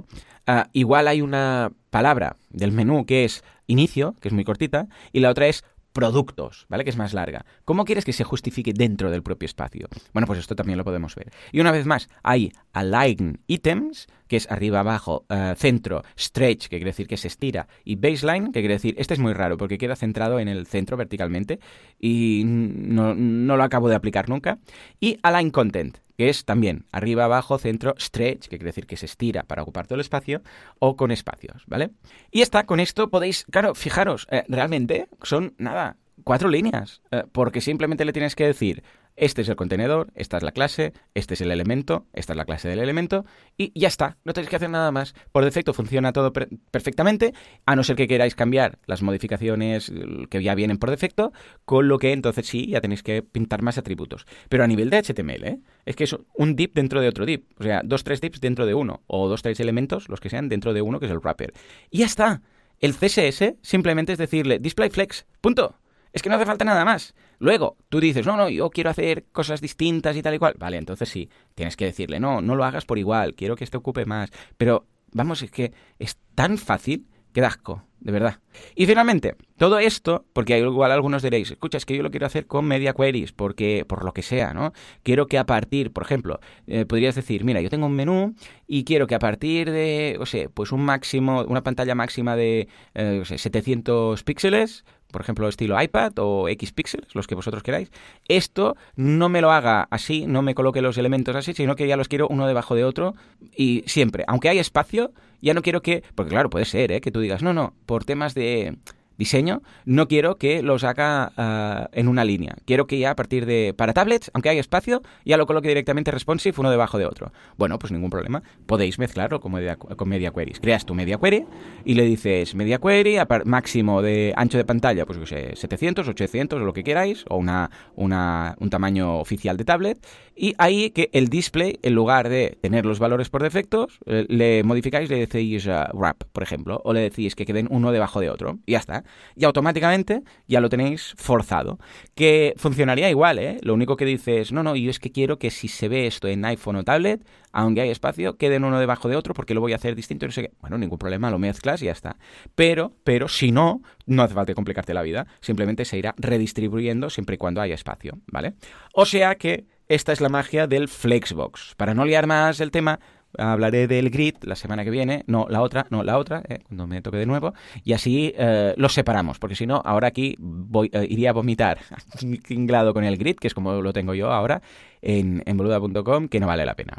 uh, igual hay una palabra del menú que es inicio, que es muy cortita, y la otra es productos, ¿vale? Que es más larga. ¿Cómo quieres que se justifique dentro del propio espacio? Bueno, pues esto también lo podemos ver. Y una vez más, hay align items, que es arriba, abajo, uh, centro, stretch, que quiere decir que se estira, y baseline, que quiere decir, este es muy raro porque queda centrado en el centro verticalmente y no lo acabo de aplicar nunca. Y align content, que es también arriba, abajo, centro, stretch, que quiere decir que se estira para ocupar todo el espacio, o con espacios, ¿vale? Y está, con esto podéis, claro, fijaros, eh, realmente son, nada, cuatro líneas, eh, porque simplemente le tienes que decir este es el contenedor, esta es la clase, este es el elemento, esta es la clase del elemento y ya está, no tenéis que hacer nada más. Por defecto funciona todo perfectamente, a no ser que queráis cambiar las modificaciones que ya vienen por defecto, con lo que entonces sí, ya tenéis que pintar más atributos. Pero a nivel de HTML, ¿eh? es que es un div dentro de otro div, o sea, dos, tres divs dentro de uno, o dos, tres elementos, los que sean, dentro de uno, que es el wrapper. Y ya está. El CSS simplemente es decirle display flex, punto. Es que no hace falta nada más. Luego, tú dices, no, no, yo quiero hacer cosas distintas y tal y cual. Vale, entonces sí, tienes que decirle, no, no lo hagas por igual, quiero que este ocupe más. Pero, vamos, es que es tan fácil que da asco, de verdad. Y finalmente, todo esto, porque igual algunos diréis, escucha, es que yo lo quiero hacer con media queries, porque, por lo que sea, ¿no? Quiero que a partir, por ejemplo, eh, podrías decir, mira, yo tengo un menú y quiero que a partir de, o sea, pues un máximo, una pantalla máxima de, eh, o sea, 700 píxeles, por ejemplo, estilo iPad o X píxeles, los que vosotros queráis, esto no me lo haga así, no me coloque los elementos así, sino que ya los quiero uno debajo de otro y siempre, aunque hay espacio, ya no quiero que, porque claro, puede ser, ¿eh? que tú digas, no, no, por temas de diseño, no quiero que los haga ah, en una línea. Quiero que ya a partir de, para tablets, aunque hay espacio, ya lo coloque directamente responsive uno debajo de otro. Bueno, pues ningún problema. Podéis mezclarlo con media, con media queries. Creas tu media query y le dices media query, máximo de ancho de pantalla, pues sé, 700, 800 o lo que queráis, o una, una, un tamaño oficial de tablet. Y ahí que el display, en lugar de tener los valores por defectos, eh, le modificáis, le decís uh, wrap, por ejemplo, o le decís que queden uno debajo de otro. Y ya está. Y automáticamente ya lo tenéis forzado. Que funcionaría igual, ¿eh? Lo único que dices, no, no, yo es que quiero que si se ve esto en iPhone o tablet, aunque hay espacio, queden uno debajo de otro porque lo voy a hacer distinto no sé qué. Bueno, ningún problema, lo mezclas y ya está. Pero, pero si no, no hace falta complicarte la vida. Simplemente se irá redistribuyendo siempre y cuando haya espacio, ¿vale? O sea que esta es la magia del Flexbox. Para no liar más el tema, hablaré del grid la semana que viene, no la otra, no la otra, eh, cuando me toque de nuevo, y así eh, los separamos, porque si no, ahora aquí voy, eh, iría a vomitar tinglado con el grid, que es como lo tengo yo ahora, en, en boluda.com, que no vale la pena.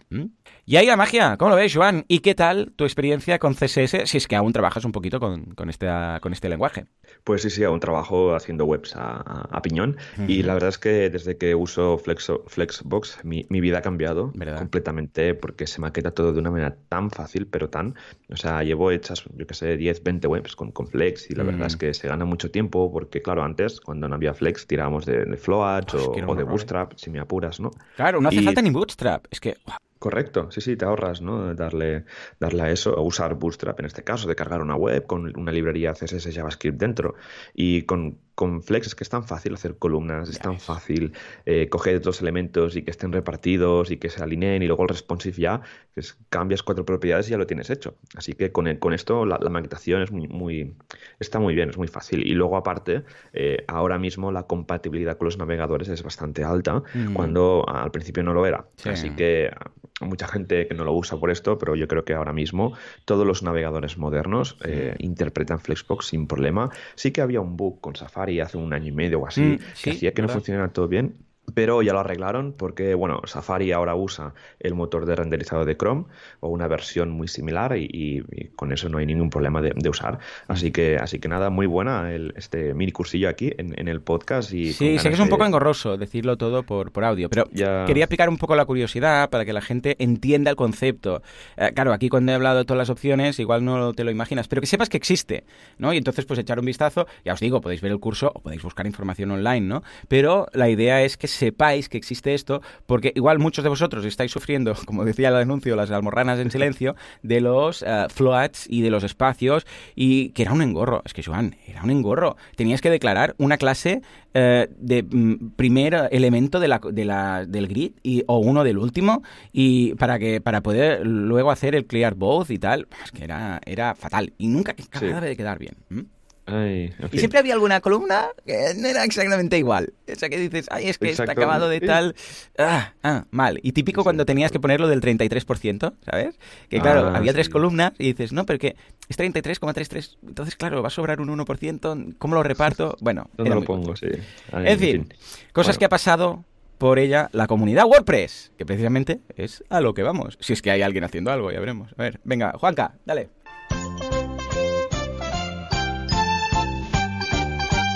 Y ahí la magia, ¿cómo lo ves, Joan? ¿Y qué tal tu experiencia con CSS, si es que aún trabajas un poquito con, con, este, con este lenguaje? Pues sí, sí, aún trabajo haciendo webs a, piñón, y la verdad es que desde que uso Flexbox, mi, mi vida ha cambiado completamente, porque se maqueta todo de una manera tan fácil, pero tan... O sea, llevo hechas, yo qué sé, 10, 20 webs con, con Flex y la verdad es mm. que se gana mucho tiempo porque, claro, antes, cuando no había Flex, tirábamos de, de Float o, de Bootstrap, si me apuras, ¿no? Claro, no hace falta ni Bootstrap. Es que... Correcto, sí, sí, te ahorras, ¿no? Darle, darle a eso, a usar Bootstrap en este caso, de cargar una web con una librería CSS JavaScript dentro. Y con, con Flex es que es tan fácil hacer columnas, es tan fácil eh, coger otros elementos y que estén repartidos y que se alineen y luego el responsive ya, que es, cambias cuatro propiedades y ya lo tienes hecho. Así que con, con esto la, maquetación es muy, muy, está muy bien, es muy fácil. Y luego aparte, eh, ahora mismo la compatibilidad con los navegadores es bastante alta, mm. cuando al principio no lo era. Así que mucha gente que no lo usa por esto, pero yo creo que ahora mismo todos los navegadores modernos eh, interpretan Flexbox sin problema. Sí que había un bug con Safari hace un año y medio o así mm, que hacía que no funcionara todo bien, pero ya lo arreglaron porque, bueno, Safari ahora usa el motor de renderizado de Chrome o una versión muy similar y, con eso no hay ningún problema de, usar. Así que, así que nada, muy buena el, este mini cursillo aquí en, el podcast. Y sí, sé que es un poco engorroso decirlo todo por, por audio, pero quería explicar un poco la curiosidad para que la gente entienda el concepto. Eh, claro, aquí cuando he hablado de todas las opciones, igual no te lo imaginas, pero que sepas que existe, ¿no? Y entonces, pues echar un vistazo, ya os digo, podéis ver el curso o podéis buscar información online, ¿no? Pero la idea es que sepáis que existe esto, porque igual muchos de vosotros estáis sufriendo, como decía el anuncio, las almorranas en silencio, de los uh, floats y de los espacios, y que era un engorro. Es que, Joan, era un engorro. Tenías que declarar una clase uh, de mm, primer elemento de la, de la, del grid y, o uno del último, y para que para poder luego hacer el clear both y tal. Es que era, era fatal. Y nunca acababa sí. de quedar bien. Y siempre había alguna columna que no era exactamente igual. O sea, que dices, ay, es que está acabado de tal. Ah, ah, mal. Y típico cuando tenías que ponerlo del 33%, ¿sabes? Que claro, ah, había tres columnas y dices, no, pero que es 33,33. Entonces, claro, va a sobrar un 1%. ¿Cómo lo reparto? Bueno, ¿dónde lo pongo? Sí. en fin, cosas que ha pasado por ella la comunidad WordPress, que precisamente es a lo que vamos. Si es que hay alguien haciendo algo, ya veremos. A ver, venga, Juanca, dale.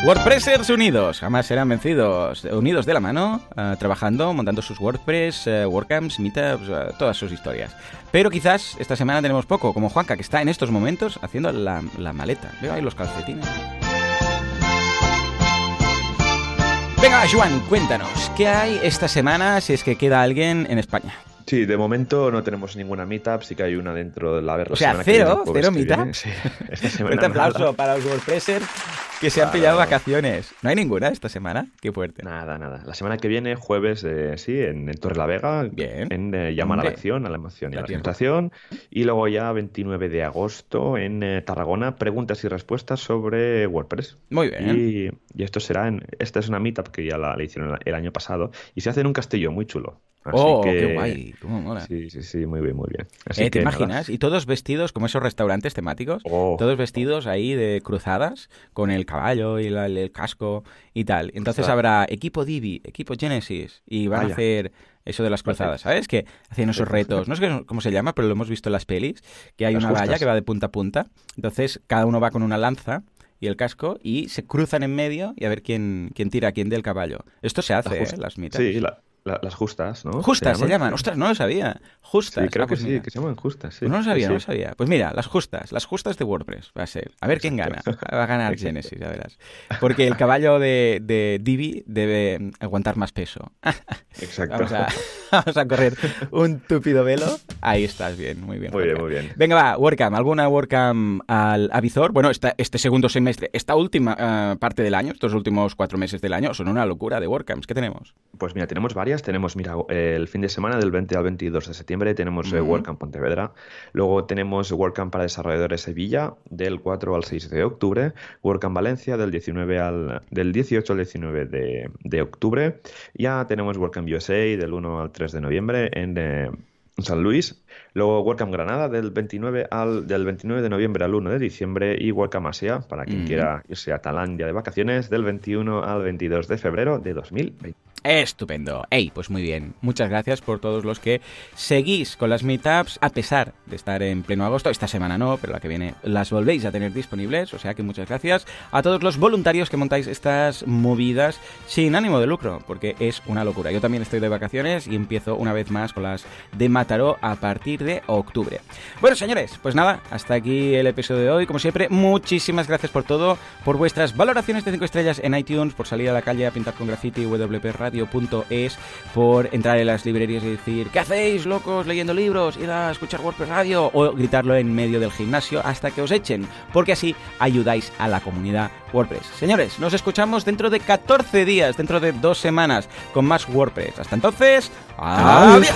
WordPressers unidos, jamás serán vencidos, unidos de la mano, uh, trabajando, montando sus WordPress, uh, WordCamps, Meetups, uh, todas sus historias. Pero quizás esta semana tenemos poco, como Juanca, que está en estos momentos haciendo la, la maleta. Veo ahí los calcetines. Venga, Juan, cuéntanos, ¿qué hay esta semana si es que queda alguien en España? Sí, de momento no tenemos ninguna meetup, sí que hay una dentro de la verla. O sea, cero, cero meetup. Sí. Un aplauso para los WordPressers que se han pillado vacaciones. ¿No hay ninguna esta semana? Qué fuerte. Nada, nada. La semana que viene, jueves, eh, sí, en, Torre la Vega. Bien. En eh, Llamar a la Acción, a la emoción y a la presentación. Y luego ya 29 de agosto en eh, Tarragona, preguntas y respuestas sobre WordPress. Muy bien. Y, esto será en... Esta es una meetup que ya la, la hicieron el año pasado y se hace en un castillo muy chulo oh, qué guay, cómo mola. Sí, sí, sí, muy bien, muy bien. Eh, ¿Te imaginas? Y todos vestidos como esos restaurantes temáticos, oh. todos vestidos ahí de cruzadas, con el caballo y el casco y tal. Entonces habrá equipo Divi, equipo Genesis, y van a hacer eso de las cruzadas, ¿sabes? Que hacen esos retos, no sé cómo se llama, pero lo hemos visto en las pelis, que hay una valla que va de punta a punta. Entonces cada uno va con una lanza y el casco y se cruzan en medio y a ver quién, quién tira a quién del caballo. Esto se hace, ¿eh? Las mitas. Sí, las justas, ¿no? Justas se llaman? Ostras, no lo sabía. Justas. Sí, creo Ah, que pues sí, que se llaman justas. Sí. Pues no lo sabía, Sí, no lo sabía. Pues mira, las justas, las justas de WordPress va a ser. A ver quién gana. Va a ganar Genesis, ya verás. Porque el caballo de, de Divi debe aguantar más peso. Exacto. Vamos a, vamos a correr un túpido velo. Ahí estás bien, muy bien. Muy bien, muy bien. Venga, va, WordCamp. ¿Alguna WordCamp al Avizor? Bueno, esta- este segundo semestre, esta última eh, parte del año, estos últimos cuatro meses del año, son una locura de WordCamps. ¿Qué tenemos? Pues mira, tenemos varias. Tenemos, mira, el fin de semana del 20 al 22 de septiembre tenemos eh, Ujú. WordCamp Pontevedra. Luego tenemos WordCamp para desarrolladores Sevilla del 4 al 6 de octubre. WordCamp Valencia del 19 al del 18 al 19 de, de octubre. Ya tenemos WordCamp USA del 1 al 3 de noviembre en eh, San Luis. Luego WordCamp Granada del 29 al del 29 de noviembre al 1 de diciembre y WordCamp Asia para quien Ujú. quiera irse a Tailandia de vacaciones del 21 al 22 de febrero de 2020. Estupendo. Ey, pues muy bien. Muchas gracias por todos los que seguís con las meetups, a pesar de estar en pleno agosto. Esta semana no, pero la que viene las volvéis a tener disponibles. O sea que muchas gracias a todos los voluntarios que montáis estas movidas sin ánimo de lucro, porque es una locura. Yo también estoy de vacaciones y empiezo una vez más con las de Mataró a partir de octubre. Bueno, señores, pues nada, hasta aquí el episodio de hoy. Como siempre, muchísimas gracias por todo, por vuestras valoraciones de 5 estrellas en iTunes, por salir a la calle a pintar con graffiti, wpradio.es, por entrar en las librerías y decir, ¿qué hacéis, locos, leyendo libros? Ir a escuchar WordPress Radio o gritarlo en medio del gimnasio hasta que os echen, porque así ayudáis a la comunidad WordPress. Señores, nos escuchamos dentro de 14 días, dentro de dos semanas, con más WordPress. Hasta entonces, adiós.